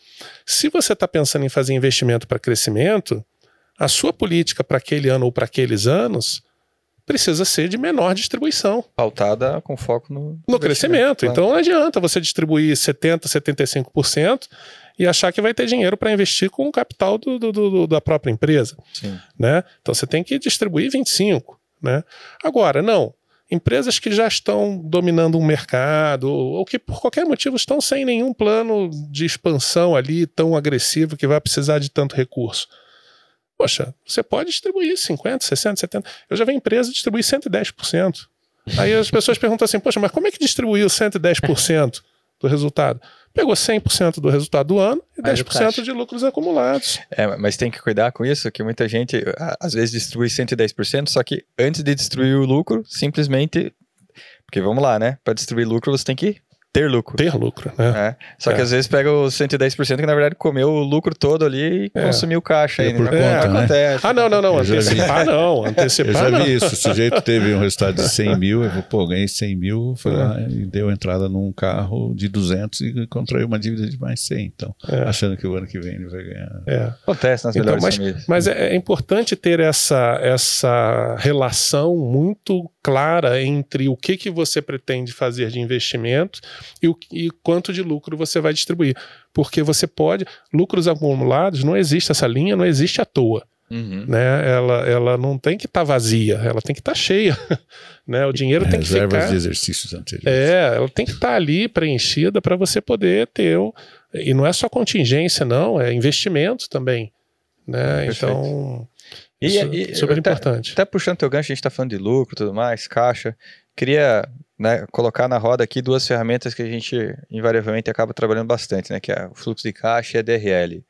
Se você está pensando em fazer investimento para crescimento, a sua política para aquele ano ou para aqueles anos precisa ser de menor distribuição. Pautada com foco no, no crescimento. Claro. Então não adianta você distribuir 70%, 75% e achar que vai ter dinheiro para investir com o capital do, do, do, da própria empresa. Sim. Né? Então você tem que distribuir 25%. Né? Agora, não. Empresas que já estão dominando um mercado, ou que por qualquer motivo estão sem nenhum plano de expansão ali tão agressivo que vai precisar de tanto recurso. Poxa, você pode distribuir 50%, 60%, 70%. Eu já vi empresa distribuir 110%. Aí as pessoas perguntam assim, poxa, mas como é que distribuiu 110% do resultado? pegou 100% do resultado do ano e 10% de lucros acumulados. É, mas tem que cuidar com isso, que muita gente às vezes distribui 110%, só que antes de distribuir o lucro, simplesmente. Porque vamos lá, né? Para distribuir lucro, você tem que ter lucro. Ter lucro, né? É. Só é. que às vezes pega os 110% que na verdade comeu o lucro todo ali e é. consumiu caixa aí, né? Por é, conta, né? acontece. Ah, não, não, não. Antecipar não. Antecipar eu já não. vi isso. O sujeito teve um resultado de 100 mil, eu falei, pô, ganhei 100 mil, foi lá e deu entrada num carro de 200 e contraiu uma dívida de mais 100. Então, é. achando que o ano que vem ele vai ganhar. É. Acontece nas então, melhores mas, famílias. Mas é, é importante ter essa, essa relação muito clara entre o que, que você pretende fazer de investimento e, o, e quanto de lucro você vai distribuir. Porque você pode. Lucros acumulados, não existe essa linha, não existe à toa. Uhum. Né? Ela, ela não tem que estar tá vazia, ela tem que estar tá cheia. né? O dinheiro tem que ficar. de exercícios anteriores. É, ela tem que estar tá ali preenchida para você poder ter. Um... E não é só contingência, não, é investimento também. Né? Então. E, isso, e, super importante. Até puxando teu gancho, a gente está falando de lucro tudo mais, caixa. Queria né, colocar na roda aqui duas ferramentas que a gente invariavelmente acaba trabalhando bastante, né, que é o fluxo de caixa e a DRL.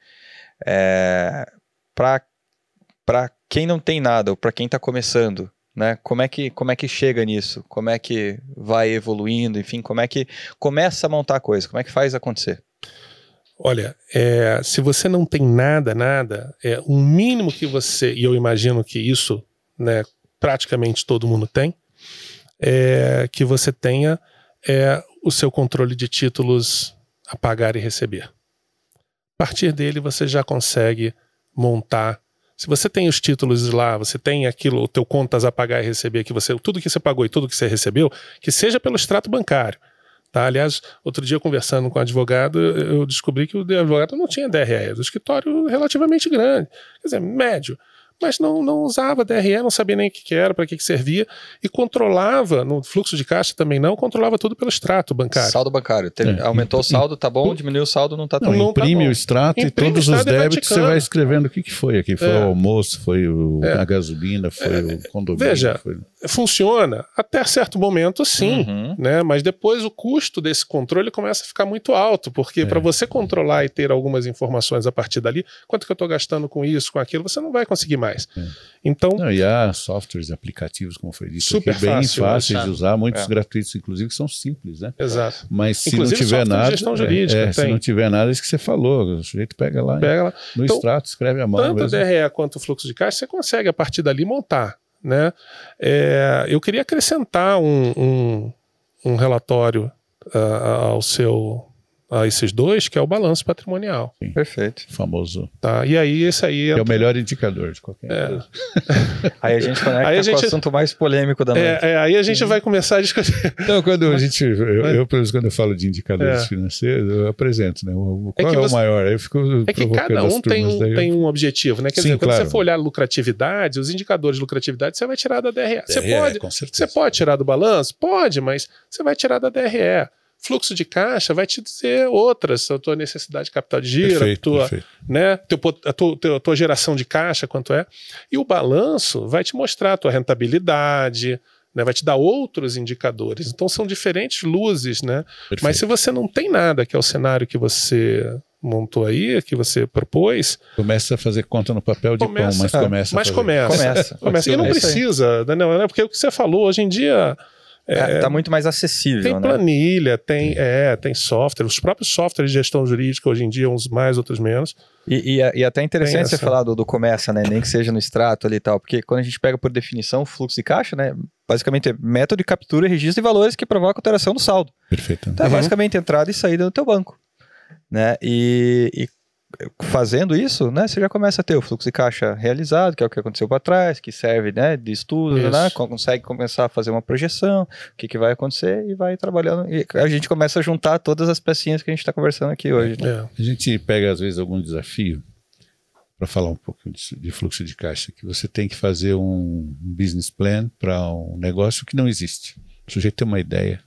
É, para quem não tem nada, ou para quem está começando, né, como é, que, como é que chega nisso? Como é que vai evoluindo? Enfim, como é que começa a montar a coisa? Como é que faz acontecer? Olha, é, se você não tem nada, nada, é o mínimo que você, e eu imagino que isso, né, praticamente todo mundo tem, é que você tenha é, o seu controle de títulos a pagar e receber. A partir dele você já consegue montar. Se você tem os títulos lá, você tem aquilo, o teu contas a pagar e receber que você, tudo que você pagou e tudo que você recebeu, que seja pelo extrato bancário. Tá? Aliás, outro dia conversando com um advogado, eu descobri que o advogado não tinha DRE, do escritório relativamente grande, quer dizer, médio mas não, não usava DRE, não sabia nem o que, que era, para que, que servia, e controlava, no fluxo de caixa também não, controlava tudo pelo extrato bancário. Saldo bancário. Teve, é. Aumentou o saldo, tá bom, diminuiu o saldo, não tá tão não, Imprime tá o extrato Imprime e todos os débitos você vai escrevendo o que, que foi aqui. Foi é. o almoço, foi o, é. a gasolina, foi é. o condomínio. Veja, foi... funciona até certo momento sim, uhum. né? mas depois o custo desse controle começa a ficar muito alto, porque para é. você controlar e ter algumas informações a partir dali, quanto que eu estou gastando com isso, com aquilo, você não vai conseguir mais. É. Então, Não, e há softwares, aplicativos, como foi dito, super aqui, bem fácil, fáceis de usar, muitos é. gratuitos, inclusive, que são simples, né? Exato. Mas se inclusive, não tiver nada. Gestão jurídica, é, se não tiver nada, é isso que você falou. O sujeito pega lá, pega lá. no então, extrato, escreve a mão. Tanto o DRE quanto o fluxo de caixa, você consegue, a partir dali, montar. Né? É, eu queria acrescentar um, um, um relatório uh, ao seu a esses dois, que é o balanço patrimonial. Sim. Perfeito. famoso. Tá, e aí esse aí... É o melhor indicador de qualquer é. coisa. aí a gente conecta aí a gente... com o assunto mais polêmico da é, noite. É, aí a gente vai começar a discutir. Não, quando a gente... Eu, eu, pelo menos, quando eu falo de indicadores é. financeiros, eu apresento, né? O, qual é, é o maior? Aí eu fico É que cada um tem um, tem um objetivo, né? Quer Sim, dizer, quando você for olhar lucratividade, os indicadores de lucratividade, você vai tirar da DRE. DRE você pode, você pode tirar do balanço? Pode, mas você vai tirar da DRE. Fluxo de caixa vai te dizer outras, a tua necessidade de capital de giro, perfeito, a, tua, Né, teu, a, tua, a tua geração de caixa, quanto é. E o balanço vai te mostrar a tua rentabilidade, né, vai te dar outros indicadores. Então são diferentes luzes, né? Perfeito. Mas se você não tem nada, que é o cenário que você montou aí, que você propôs. Começa a fazer conta no papel de começa, pão, mas é, começa. Mas começa. Começa. começa. E não precisa, Daniel, né? Porque é o que você falou, hoje em dia. É, é, tá muito mais acessível. Tem né? planilha, tem, é, tem software. Os próprios softwares de gestão jurídica hoje em dia, uns mais, outros menos. E, e, e até interessante você falar do, do começa, né? Nem que seja no extrato ali e tal, porque quando a gente pega por definição o fluxo de caixa, né? Basicamente é método de captura e registro de valores que provoca alteração do saldo. Perfeito. Então é uhum. basicamente entrada e saída do teu banco. Né? E, e fazendo isso, né, você já começa a ter o fluxo de caixa realizado, que é o que aconteceu para trás, que serve né, de estudo, né, consegue começar a fazer uma projeção, o que, que vai acontecer e vai trabalhando. E a gente começa a juntar todas as pecinhas que a gente está conversando aqui hoje. Né? É. A gente pega, às vezes, algum desafio para falar um pouco de, de, fluxo de caixa, que você tem que fazer um business plan para um negócio que não existe. O sujeito tem uma ideia,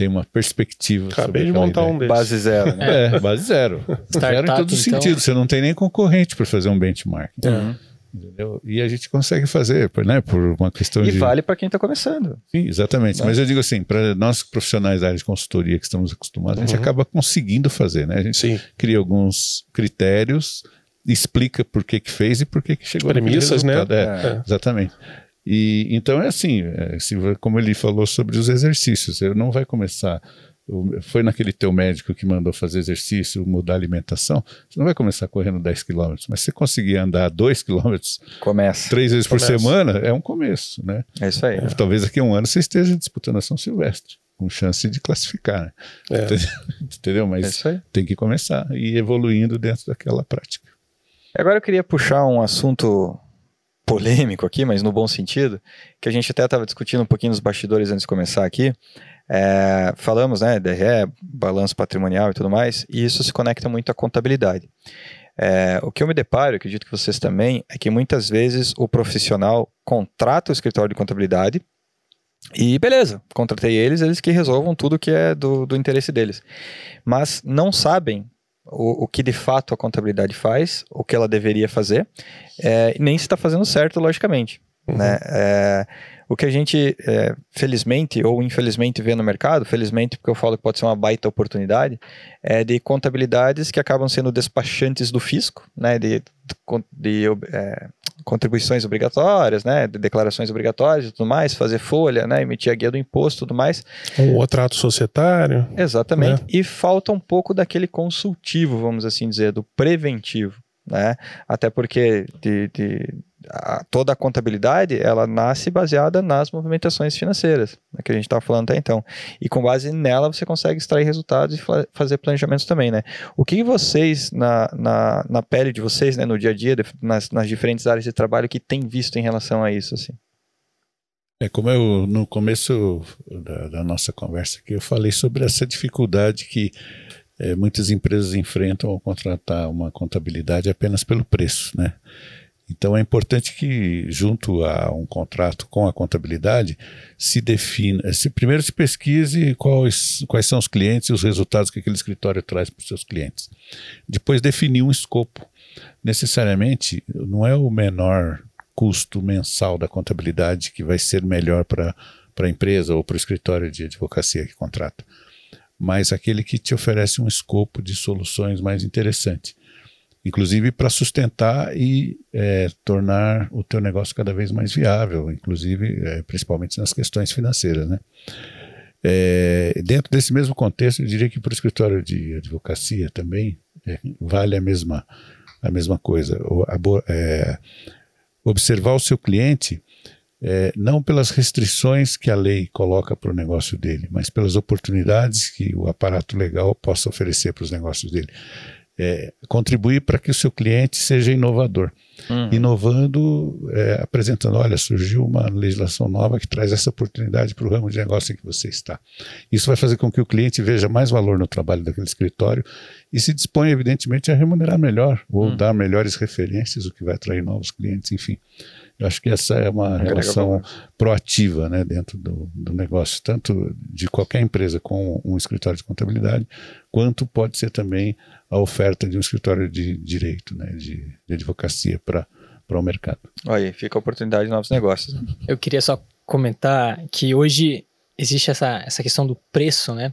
tem uma perspectiva. Acabei de montar ideia. um desses. Base zero. Né? É, base zero. zero em todos os então... sentidos. Você não tem nem concorrente para fazer um benchmark. Uhum. Entendeu? E a gente consegue fazer, né, por uma questão e de. E vale para quem está começando. Sim, exatamente. Né? Mas eu digo assim, para nós profissionais da área de consultoria que estamos acostumados, uhum. a gente uhum. acaba conseguindo fazer, né? A gente Sim. cria alguns critérios, explica por que, que fez e por que, que chegou Premissas, né? É, é. Exatamente. E então é assim, é, como ele falou sobre os exercícios, você não vai começar. Foi naquele teu médico que mandou fazer exercício, mudar a alimentação, você não vai começar correndo 10 quilômetros, mas se você conseguir andar 2 quilômetros Começa. três vezes Começa. por semana, é um começo, né? É isso aí. Talvez daqui a um ano você esteja disputando a São Silvestre, com chance de classificar, né? é. entendeu? Mas é tem que começar e ir evoluindo dentro daquela prática. Agora eu queria puxar um assunto polêmico aqui, mas no bom sentido, que a gente até estava discutindo um pouquinho nos bastidores antes de começar aqui. É, falamos, né, DRE, balanço patrimonial e tudo mais, e isso se conecta muito à contabilidade. É, o que eu me deparo, acredito que vocês também, é que muitas vezes o profissional contrata o escritório de contabilidade e beleza, contratei eles, eles que resolvam tudo que é do, do interesse deles. Mas não sabem o, o que de fato a contabilidade faz, o que ela deveria fazer, é, nem se está fazendo certo, logicamente. Uhum. Né? É, o que a gente, é, felizmente ou infelizmente, vê no mercado, felizmente porque eu falo que pode ser uma baita oportunidade, é de contabilidades que acabam sendo despachantes do fisco, né, de, de, de é, contribuições obrigatórias, né, de declarações obrigatórias e tudo mais, fazer folha, né, emitir a guia do imposto e tudo mais. Um outro ato societário. Exatamente. Né? E falta um pouco daquele consultivo, vamos assim dizer, do preventivo, né? Até porque de, de a, toda a contabilidade ela nasce baseada nas movimentações financeiras, né, que a gente estava falando até então. E com base nela você consegue extrair resultados e fazer planejamentos também, né? O que vocês, na, na, na pele de vocês, né, no dia a dia, nas, nas diferentes áreas de trabalho, que tem visto em relação a isso, assim? É como eu, no começo da, da nossa conversa aqui, eu falei sobre essa dificuldade que é, muitas empresas enfrentam ao contratar uma contabilidade apenas pelo preço, né? Então é importante que, junto a um contrato com a contabilidade, se defina, se, primeiro se pesquise quais, quais são os clientes e os resultados que aquele escritório traz para os seus clientes. Depois definir um escopo. Necessariamente, não é o menor custo mensal da contabilidade que vai ser melhor para a empresa ou para o escritório de advocacia que contrata, mas aquele que te oferece um escopo de soluções mais interessante inclusive para sustentar e é, tornar o teu negócio cada vez mais viável, inclusive é, principalmente nas questões financeiras, né? É, dentro desse mesmo contexto, eu diria que para o escritório de advocacia também é, vale a mesma a mesma coisa. O, a, é, observar o seu cliente é, não pelas restrições que a lei coloca para o negócio dele, mas pelas oportunidades que o aparato legal possa oferecer para os negócios dele é, contribuir para que o seu cliente seja inovador. Uhum. Inovando, é, apresentando, olha, surgiu uma legislação nova que traz essa oportunidade para o ramo de negócio em que você está. Isso vai fazer com que o cliente veja mais valor no trabalho daquele escritório e se disponha, evidentemente, a remunerar melhor ou uhum. dar melhores referências, o que vai atrair novos clientes, enfim. Eu acho que essa é uma relação proativa né, dentro do, do, negócio, tanto de qualquer empresa com um escritório de contabilidade, quanto pode ser também a oferta de um escritório de direito, né, de, de advocacia para o mercado. Aí, fica a oportunidade de novos negócios. Eu queria só comentar que hoje existe essa, essa questão do preço, né?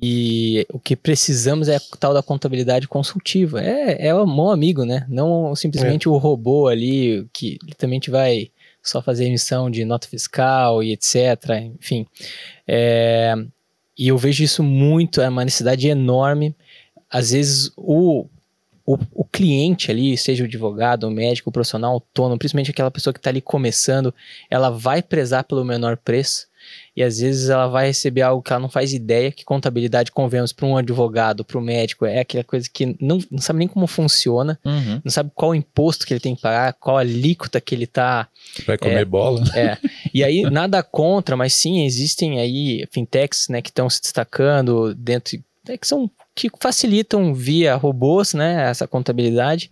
E o que precisamos é a tal da contabilidade consultiva. É, é o mão amigo, né? Não simplesmente é. o robô ali que literalmente vai só fazer emissão de nota fiscal e etc. Enfim. É, e eu vejo isso muito, é uma necessidade enorme. Às vezes o, o, o cliente ali, seja o advogado, o médico, o profissional autônomo, principalmente aquela pessoa que está ali começando, ela vai prezar pelo menor preço e às vezes ela vai receber algo que ela não faz ideia, que contabilidade, convenhamos, para um advogado, para o médico, é aquela coisa que não, não sabe nem como funciona, uhum. não sabe qual imposto que ele tem que pagar, qual alíquota que ele está... Vai comer é, bola. É, e aí nada contra, mas sim, existem aí fintechs né, que estão se destacando dentro, é, que são que facilitam via robôs, né, essa contabilidade,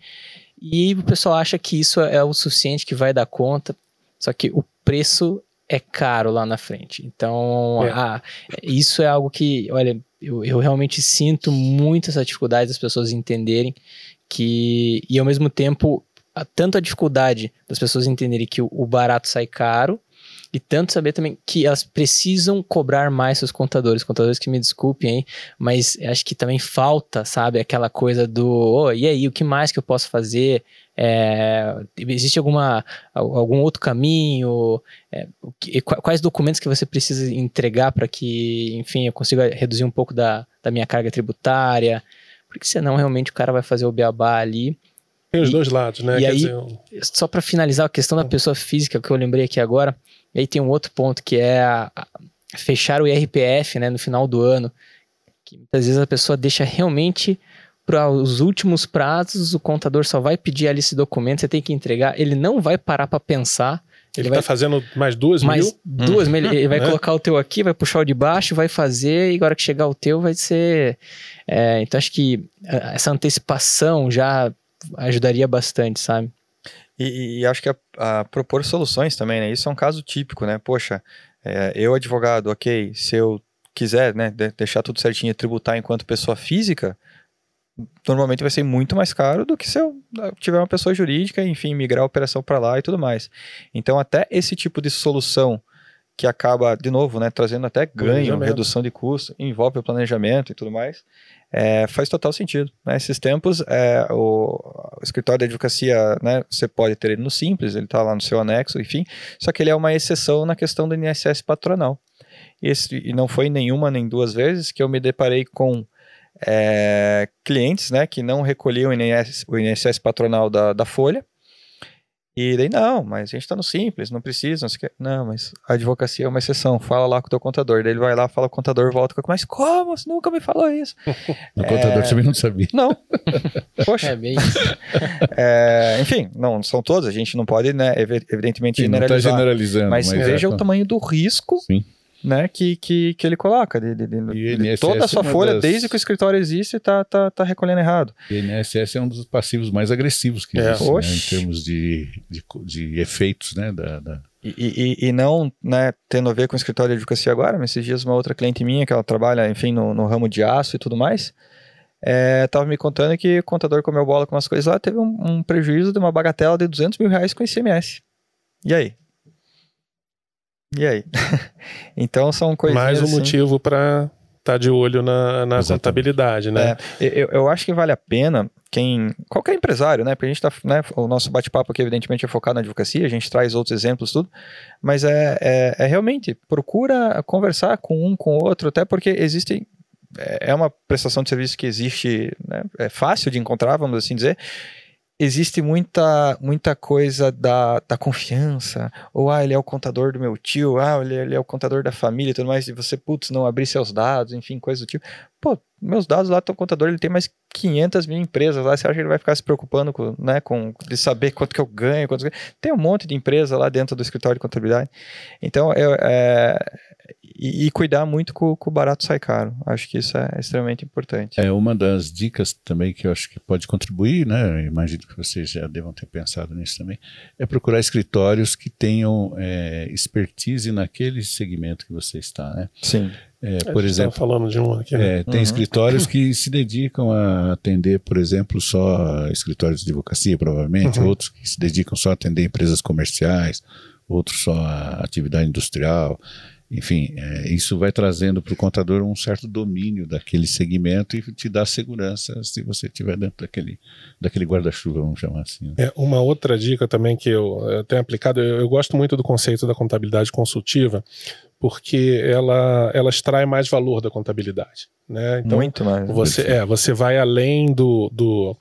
e o pessoal acha que isso é o suficiente, que vai dar conta, só que o preço é caro lá na frente. Então, é. ah, isso é algo que, olha, eu, eu realmente sinto muito essa dificuldade das pessoas entenderem que, e ao mesmo tempo, tanto a dificuldade das pessoas entenderem que o, o barato sai caro, e tanto saber também que elas precisam cobrar mais seus contadores. Contadores que me desculpem aí, mas acho que também falta, sabe, aquela coisa do, oh, e aí, o que mais que eu posso fazer? É, existe alguma, algum outro caminho? É, quais documentos que você precisa entregar para que, enfim, eu consiga reduzir um pouco da, da minha carga tributária? Porque senão realmente o cara vai fazer o beabá ali. Tem os e, dois lados, né? E Quer aí, dizer, só para finalizar a questão da pessoa física que eu lembrei aqui agora, e aí tem um outro ponto que é a, a fechar o IRPF né, no final do ano, que muitas vezes a pessoa deixa realmente para os últimos prazos, o contador só vai pedir ali esse documento, você tem que entregar, ele não vai parar para pensar. Ele, está fazendo mais duas mais mil? duas mil. Ele vai é. colocar o teu aqui, vai puxar o de baixo, vai fazer, e agora que chegar o teu vai ser. É, então acho que essa antecipação já ajudaria bastante, sabe? E, e acho que a, a, propor soluções também, né? Isso é um caso típico, né? Poxa, é, eu advogado, ok, se eu quiser, né, deixar tudo certinho e tributar enquanto pessoa física, normalmente vai ser muito mais caro do que se eu ah, tiver uma pessoa jurídica, enfim, migrar a operação para lá e tudo mais. Então, até esse tipo de solução que acaba, de novo, né, trazendo até ganho, redução de custo, envolve o planejamento e tudo mais, é, faz total sentido. Né? Esses tempos, é, o, o, escritório de advocacia, né, você pode ter ele no Simples, ele está lá no seu anexo, enfim, só que ele é uma exceção na questão do INSS patronal. Esse, e não foi nenhuma nem duas vezes que eu me deparei com é, clientes né, que não recolhiam o INSS, o INSS patronal da, da Folha. E daí, não, mas a gente está no simples, não precisa, não, não, mas a advocacia é uma exceção, fala lá com o teu contador. Daí ele vai lá, fala com o contador, volta com mas como? Você nunca me falou isso. o é... contador também não sabia. Não. Poxa. É bem é, enfim, não são todos, a gente não pode, né, evidentemente, Sim, generalizar. Não tá generalizando. Mas, mas veja é, o tamanho do risco Sim né, que, que, que ele coloca. De, de, de toda a sua é folha, das... desde que o escritório existe, está tá, tá recolhendo errado. E o INSS é um dos passivos mais agressivos que é. existe, né, em termos de, de, de efeitos né, da, da... E, e, e, não né, tendo a ver com o escritório de advocacia agora, mas esses dias uma outra cliente minha, que ela trabalha, enfim, no, no ramo de aço e tudo mais, estava é, me contando que o contador comeu bola com umas coisas lá, teve um, um prejuízo de uma bagatela de 200 mil reais com ICMS. E aí? E aí? então são coisas. Mais um assim... motivo para estar tá de olho na, na contabilidade, né? É, eu, eu acho que vale a pena quem. qualquer empresário, né? Porque a gente tá. Né, o nosso bate-papo aqui, evidentemente, é focado na advocacia, a gente traz outros exemplos, tudo. Mas é, é, é realmente, procura conversar com um, com o outro, até porque existem é, é uma prestação de serviço que existe, né, é fácil de encontrar, vamos assim dizer, existe muita, muita coisa da, da confiança, ou ah, ele é o contador do meu tio, ah, ele, ele é o contador da família e tudo mais, e você, putz, não abrir seus dados, enfim, coisa do tipo. Pô, meus dados lá estão contador, ele tem mais 500 mil empresas lá, você acha que ele vai ficar se preocupando com, né, com de saber quanto que eu ganho, quanto tem um monte de empresa lá dentro do escritório de contabilidade. Então, eu, é, e, e cuidar muito com, o barato sai caro. Acho que isso é extremamente importante. É uma das dicas também que eu acho que pode contribuir, né? Eu imagino que vocês já devam ter pensado nisso também, é procurar escritórios que tenham é, expertise naquele segmento que você está, né? Sim. É, por exemplo, falando de um aqui, né? é, tem uhum. escritórios que se dedicam a atender, por exemplo, só escritórios de advocacia, provavelmente, uhum. outros que se dedicam só a atender empresas comerciais, outros só a atividade industrial. Enfim, é, isso vai trazendo para o contador um certo domínio daquele segmento e te dá segurança se você estiver dentro daquele, daquele guarda-chuva, vamos chamar assim. Né? É, uma outra dica também que eu, eu tenho aplicado, eu, eu, gosto muito do conceito da contabilidade consultiva, porque ela, ela extrai mais valor da contabilidade. Né? Então, muito mais. Você, é, você vai além do, do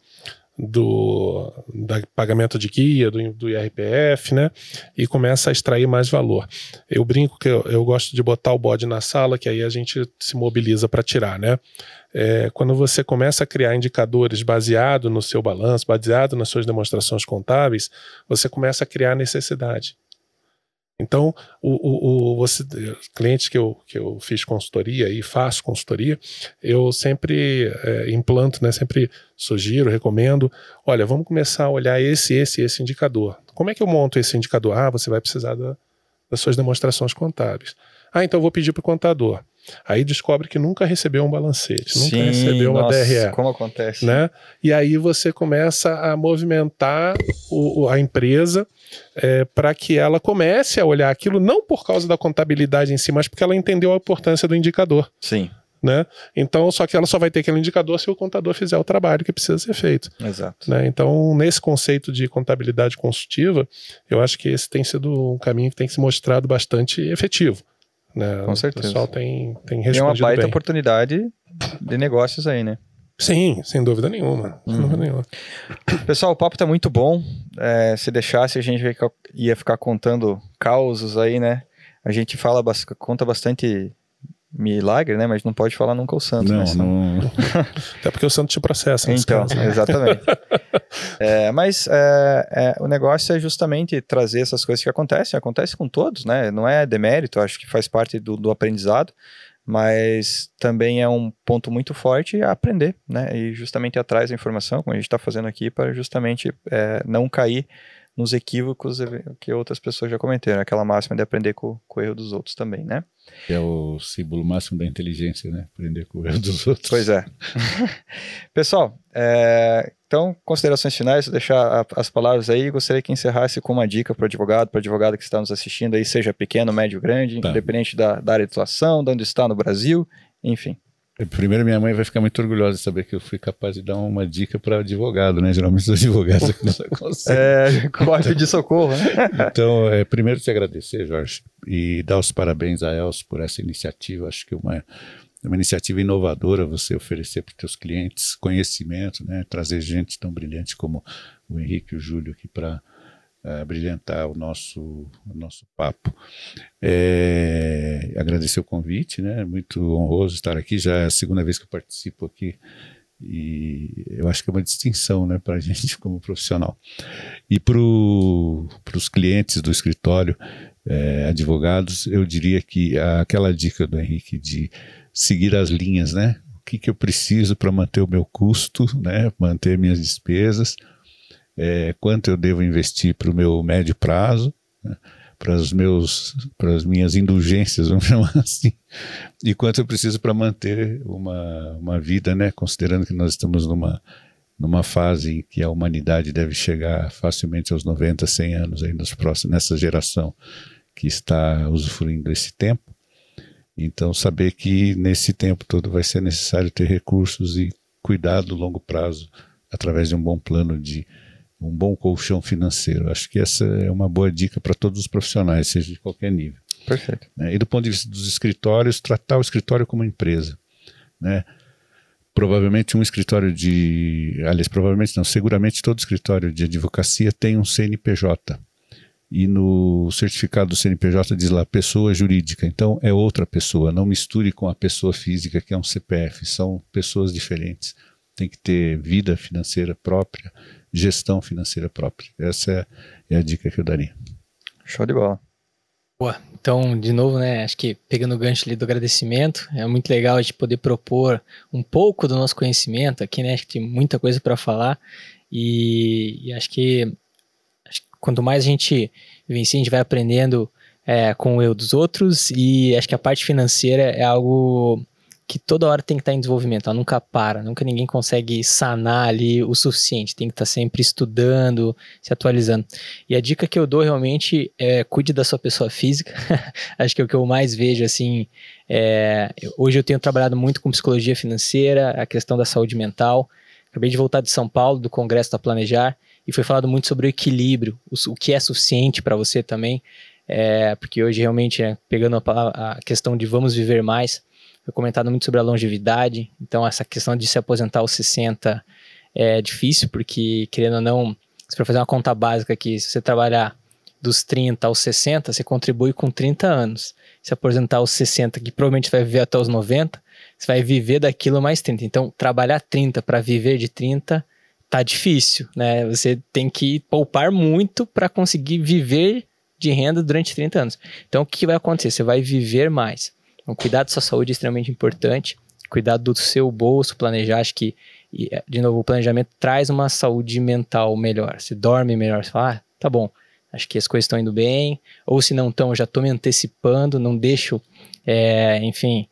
do da pagamento de guia, do, do IRPF, né? E começa a extrair mais valor. Eu brinco que eu, eu gosto de botar o bode na sala, que aí a gente se mobiliza para tirar, né? É, quando você começa a criar indicadores baseado no seu balanço, baseado nas suas demonstrações contábeis, você começa a criar necessidade. Então, o, o, o, você, clientes que eu, que eu fiz consultoria e faço consultoria, eu sempre é, implanto, né, sempre sugiro, recomendo, olha, vamos começar a olhar esse, esse, esse indicador. Como é que eu monto esse indicador? Ah, você vai precisar da, das suas demonstrações contábeis. Ah, então eu vou pedir para o contador. Aí descobre que nunca recebeu um balancete, nunca Sim, recebeu uma nossa, DRE. Como acontece? Né? E aí você começa a movimentar o, a empresa é, para que ela comece a olhar aquilo não por causa da contabilidade em si, mas porque ela entendeu a importância do indicador. Sim. Né? Então, só que ela só vai ter aquele indicador se o contador fizer o trabalho que precisa ser feito. Exato. Né? Então, nesse conceito de contabilidade consultiva, eu acho que esse tem sido um caminho que tem se mostrado bastante efetivo. Né? Com certeza. O pessoal tem, tem respondido Tem uma baita bem. oportunidade de negócios aí, né? Sim, sem dúvida nenhuma. Sem dúvida uhum. nenhuma. Pessoal, o papo tá muito bom. É, se deixasse, a gente ia ficar contando causos aí, né? A gente fala, conta bastante milagre, né? Mas não pode falar nunca o santo. Não, né? não. Até porque o santo te processa. Então, caso, né? exatamente. é, mas é, é, o negócio é justamente trazer essas coisas que acontecem. Acontece com todos, né? Não é demérito, acho que faz parte do, do aprendizado. Mas também é um ponto muito forte aprender, né? E justamente atrás da informação, como a gente está fazendo aqui, para justamente é, não cair nos equívocos que outras pessoas já cometeram. Aquela máxima de aprender com, com o erro dos outros também, né? É o símbolo máximo da inteligência, né? Aprender com o erro dos outros. Pois é. Pessoal, é, então, considerações finais, deixar a, as palavras aí. Gostaria que encerrasse com uma dica para o advogado, para o advogado que está nos assistindo aí, seja pequeno, médio, grande, tá. independente da, da área de atuação, de onde está no Brasil, enfim. Primeiro, minha mãe vai ficar muito orgulhosa de saber que eu fui capaz de dar uma dica para advogado, né? Geralmente os advogados aqui não conseguem. É, código de socorro, né? Então, é, primeiro te agradecer, Jorge, e dar os parabéns a Elcio por essa iniciativa. Acho que é uma, uma iniciativa inovadora você oferecer para os seus clientes conhecimento, né? Trazer gente tão brilhante como o Henrique e o Júlio aqui para uh, brilhantar o nosso, o nosso papo. É, agradecer o convite, né? Muito honroso estar aqui. Já é a segunda vez que eu participo aqui e eu acho que é uma distinção né, para a gente como profissional. E para os clientes do escritório, é, advogados, eu diria que aquela dica do Henrique de seguir as linhas, né? O que, que eu preciso para manter o meu custo, né? manter minhas despesas, é, quanto eu devo investir para o meu médio prazo, né? para meus para as minhas indulgências, vamos chamar assim, e quanto eu preciso para manter uma, uma vida, né, considerando que nós estamos numa numa fase em que a humanidade deve chegar facilmente aos 90, 100 anos aí nos próximos nessa geração que está usufruindo desse tempo. Então saber que nesse tempo todo vai ser necessário ter recursos e cuidado do longo prazo através de um bom plano de um bom colchão financeiro. Acho que essa é uma boa dica para todos os profissionais, seja de qualquer nível. Perfeito. Né? E do ponto de vista dos escritórios, tratar o escritório como empresa. Né? Provavelmente um escritório de. Aliás, provavelmente não, seguramente todo escritório de advocacia tem um CNPJ. E no certificado do CNPJ diz lá pessoa jurídica. Então é outra pessoa. Não misture com a pessoa física, que é um CPF. São pessoas diferentes. Tem que ter vida financeira própria gestão financeira própria. Essa é, é a dica que eu daria. Show de bola. Boa. Então, de novo, né, acho que pegando o gancho ali do agradecimento, é muito legal a gente poder propor um pouco do nosso conhecimento aqui, né, acho que tem muita coisa para falar e, e acho, que, acho, que, quanto mais a gente vivencia, a gente vai aprendendo é, com o eu dos outros e acho que a parte financeira é algo que toda hora tem que estar em desenvolvimento, ela nunca para, nunca ninguém consegue sanar ali o suficiente, tem que estar sempre estudando, se atualizando. E a dica que eu dou realmente é cuide da sua pessoa física, acho que é o que eu mais vejo assim. É, hoje eu tenho trabalhado muito com psicologia financeira, a questão da saúde mental. Acabei de voltar de São Paulo, do Congresso da Planejar, e foi falado muito sobre o equilíbrio, o, o que é suficiente para você também, é, porque hoje realmente, né, pegando a, a questão de vamos viver mais, foi comentado muito sobre a longevidade, então essa questão de se aposentar aos 60 é difícil, porque querendo ou não, se for fazer uma conta básica aqui, se você trabalhar dos 30 aos 60, você contribui com 30 anos. Se aposentar aos 60, que provavelmente vai viver até os 90, você vai viver daquilo mais 30. Então, trabalhar 30 para viver de 30 tá difícil, né? Você tem que poupar muito para conseguir viver de renda durante 30 anos. Então, o que vai acontecer? Você vai viver mais. Então, cuidar da sua saúde é extremamente importante. Cuidar do seu bolso, planejar. Acho que, é, de novo, o planejamento traz uma saúde mental melhor. Você dorme melhor. Você fala, ah, tá bom, acho que as coisas estão indo bem. Ou se não estão, já estou me antecipando, não deixo, é, enfim,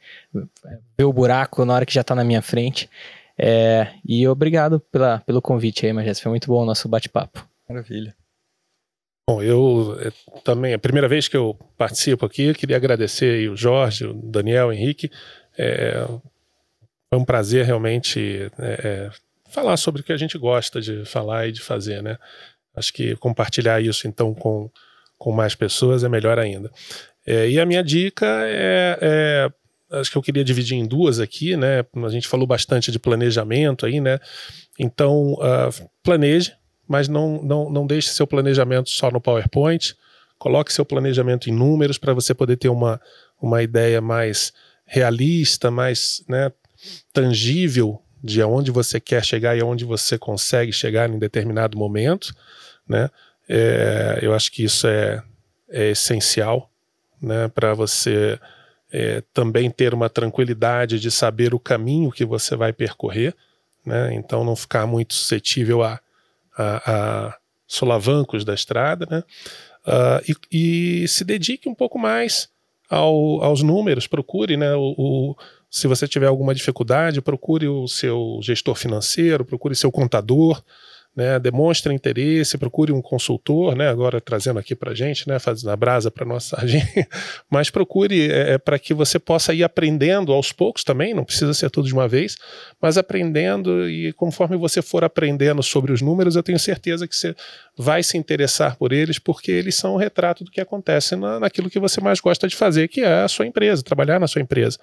ver o buraco na hora que já está na minha frente. É, e obrigado pela, pelo convite aí, Magés. Foi muito bom o nosso bate-papo. Maravilha. Bom, eu é, também, a primeira vez que eu participo aqui, eu queria agradecer o Jorge, o Daniel, o Henrique. É, foi um prazer realmente é, é, falar sobre o que a gente gosta de falar e de fazer, né? Acho que compartilhar isso então com, com mais pessoas é melhor ainda. É, e a minha dica é, é, acho que eu queria dividir em duas aqui, né? A gente falou bastante de planejamento aí, né? Então, uh, planeje, mas não, não, não deixe seu planejamento só no PowerPoint. Coloque seu planejamento em números para você poder ter uma, uma ideia mais realista, mais né, tangível de aonde você quer chegar e aonde você consegue chegar em determinado momento, né? É, eu acho que isso é, é essencial, né, para você é, também ter uma tranquilidade de saber o caminho que você vai percorrer, né? Então não ficar muito suscetível a a, a solavancos da estrada, né? Uh, e, e, se dedique um pouco mais ao, aos números, procure, né? O, o, se você tiver alguma dificuldade, procure o seu gestor financeiro, procure seu contador, né, demonstre interesse, procure um consultor, né, agora trazendo aqui para gente, né, fazendo a brasa para nossa sardinha, mas procure é, é para que você possa ir aprendendo aos poucos também, não precisa ser tudo de uma vez, mas aprendendo e conforme você for aprendendo sobre os números, eu tenho certeza que você vai se interessar por eles, porque eles são o retrato do que acontece na, naquilo que você mais gosta de fazer, que é a sua empresa, trabalhar na sua empresa,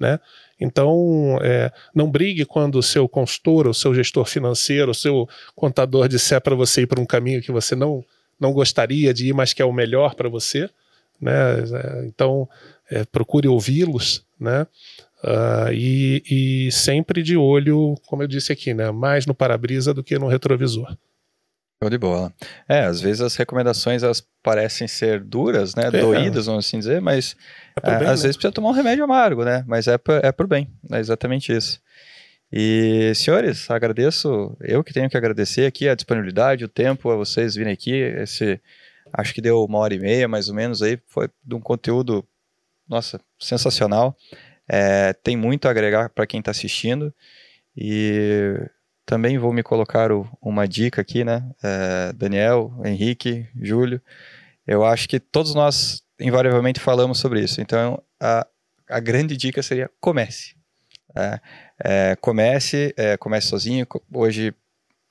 né? Então, é, não brigue quando o seu consultor, o seu gestor financeiro, o seu contador disser para você ir para um caminho que você não, não gostaria de ir, mas que é o melhor para você. Né? É, então, é, procure ouvi-los, né? Uh, e, e, sempre de olho, como eu disse aqui, né? mais no para-brisa do que no retrovisor. Show de bola. É, às vezes as recomendações elas parecem ser duras, né? É. Doídas, vamos assim dizer, mas é, bem, às né? vezes precisa tomar um remédio amargo, né? Mas é, por, é por bem, é exatamente isso. E, senhores, agradeço, eu que tenho que agradecer aqui a disponibilidade, o tempo, a vocês virem aqui. Esse, acho que deu uma hora e meia, mais ou menos, aí, foi de um conteúdo, nossa, sensacional. É, tem muito a agregar para quem está assistindo. E também vou me colocar o, uma dica aqui, né? É, Daniel, Henrique, Júlio. Eu acho que todos nós invariavelmente falamos sobre isso. Então, a, a grande dica seria comece. É, é, comece, é, comece sozinho. Hoje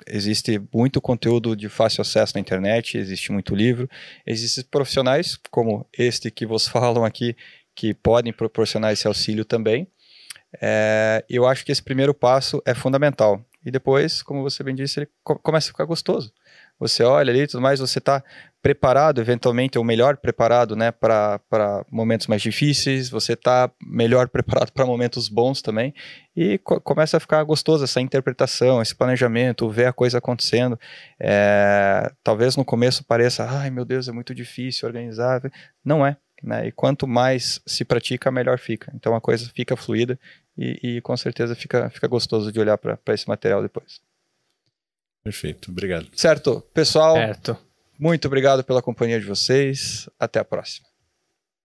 existe muito conteúdo de fácil acesso na internet, existe muito livro, existem profissionais como este que vos falam aqui que podem proporcionar esse auxílio também. É, eu acho que esse primeiro passo é fundamental. E depois, como você bem disse, ele começa a ficar gostoso. Você olha ali e tudo mais, você está preparado, eventualmente, ou melhor preparado, né, para momentos mais difíceis, você está melhor preparado para momentos bons também, e co começa a ficar gostoso essa interpretação, esse planejamento, ver a coisa acontecendo. É, talvez no começo pareça, ai meu Deus, é muito difícil organizar. Não é. Né? E quanto mais se pratica, melhor fica. Então a coisa fica fluida e, e com certeza fica, fica gostoso de olhar para esse material depois. Perfeito, obrigado. Certo, pessoal. Certo. Muito obrigado pela companhia de vocês. Até a próxima.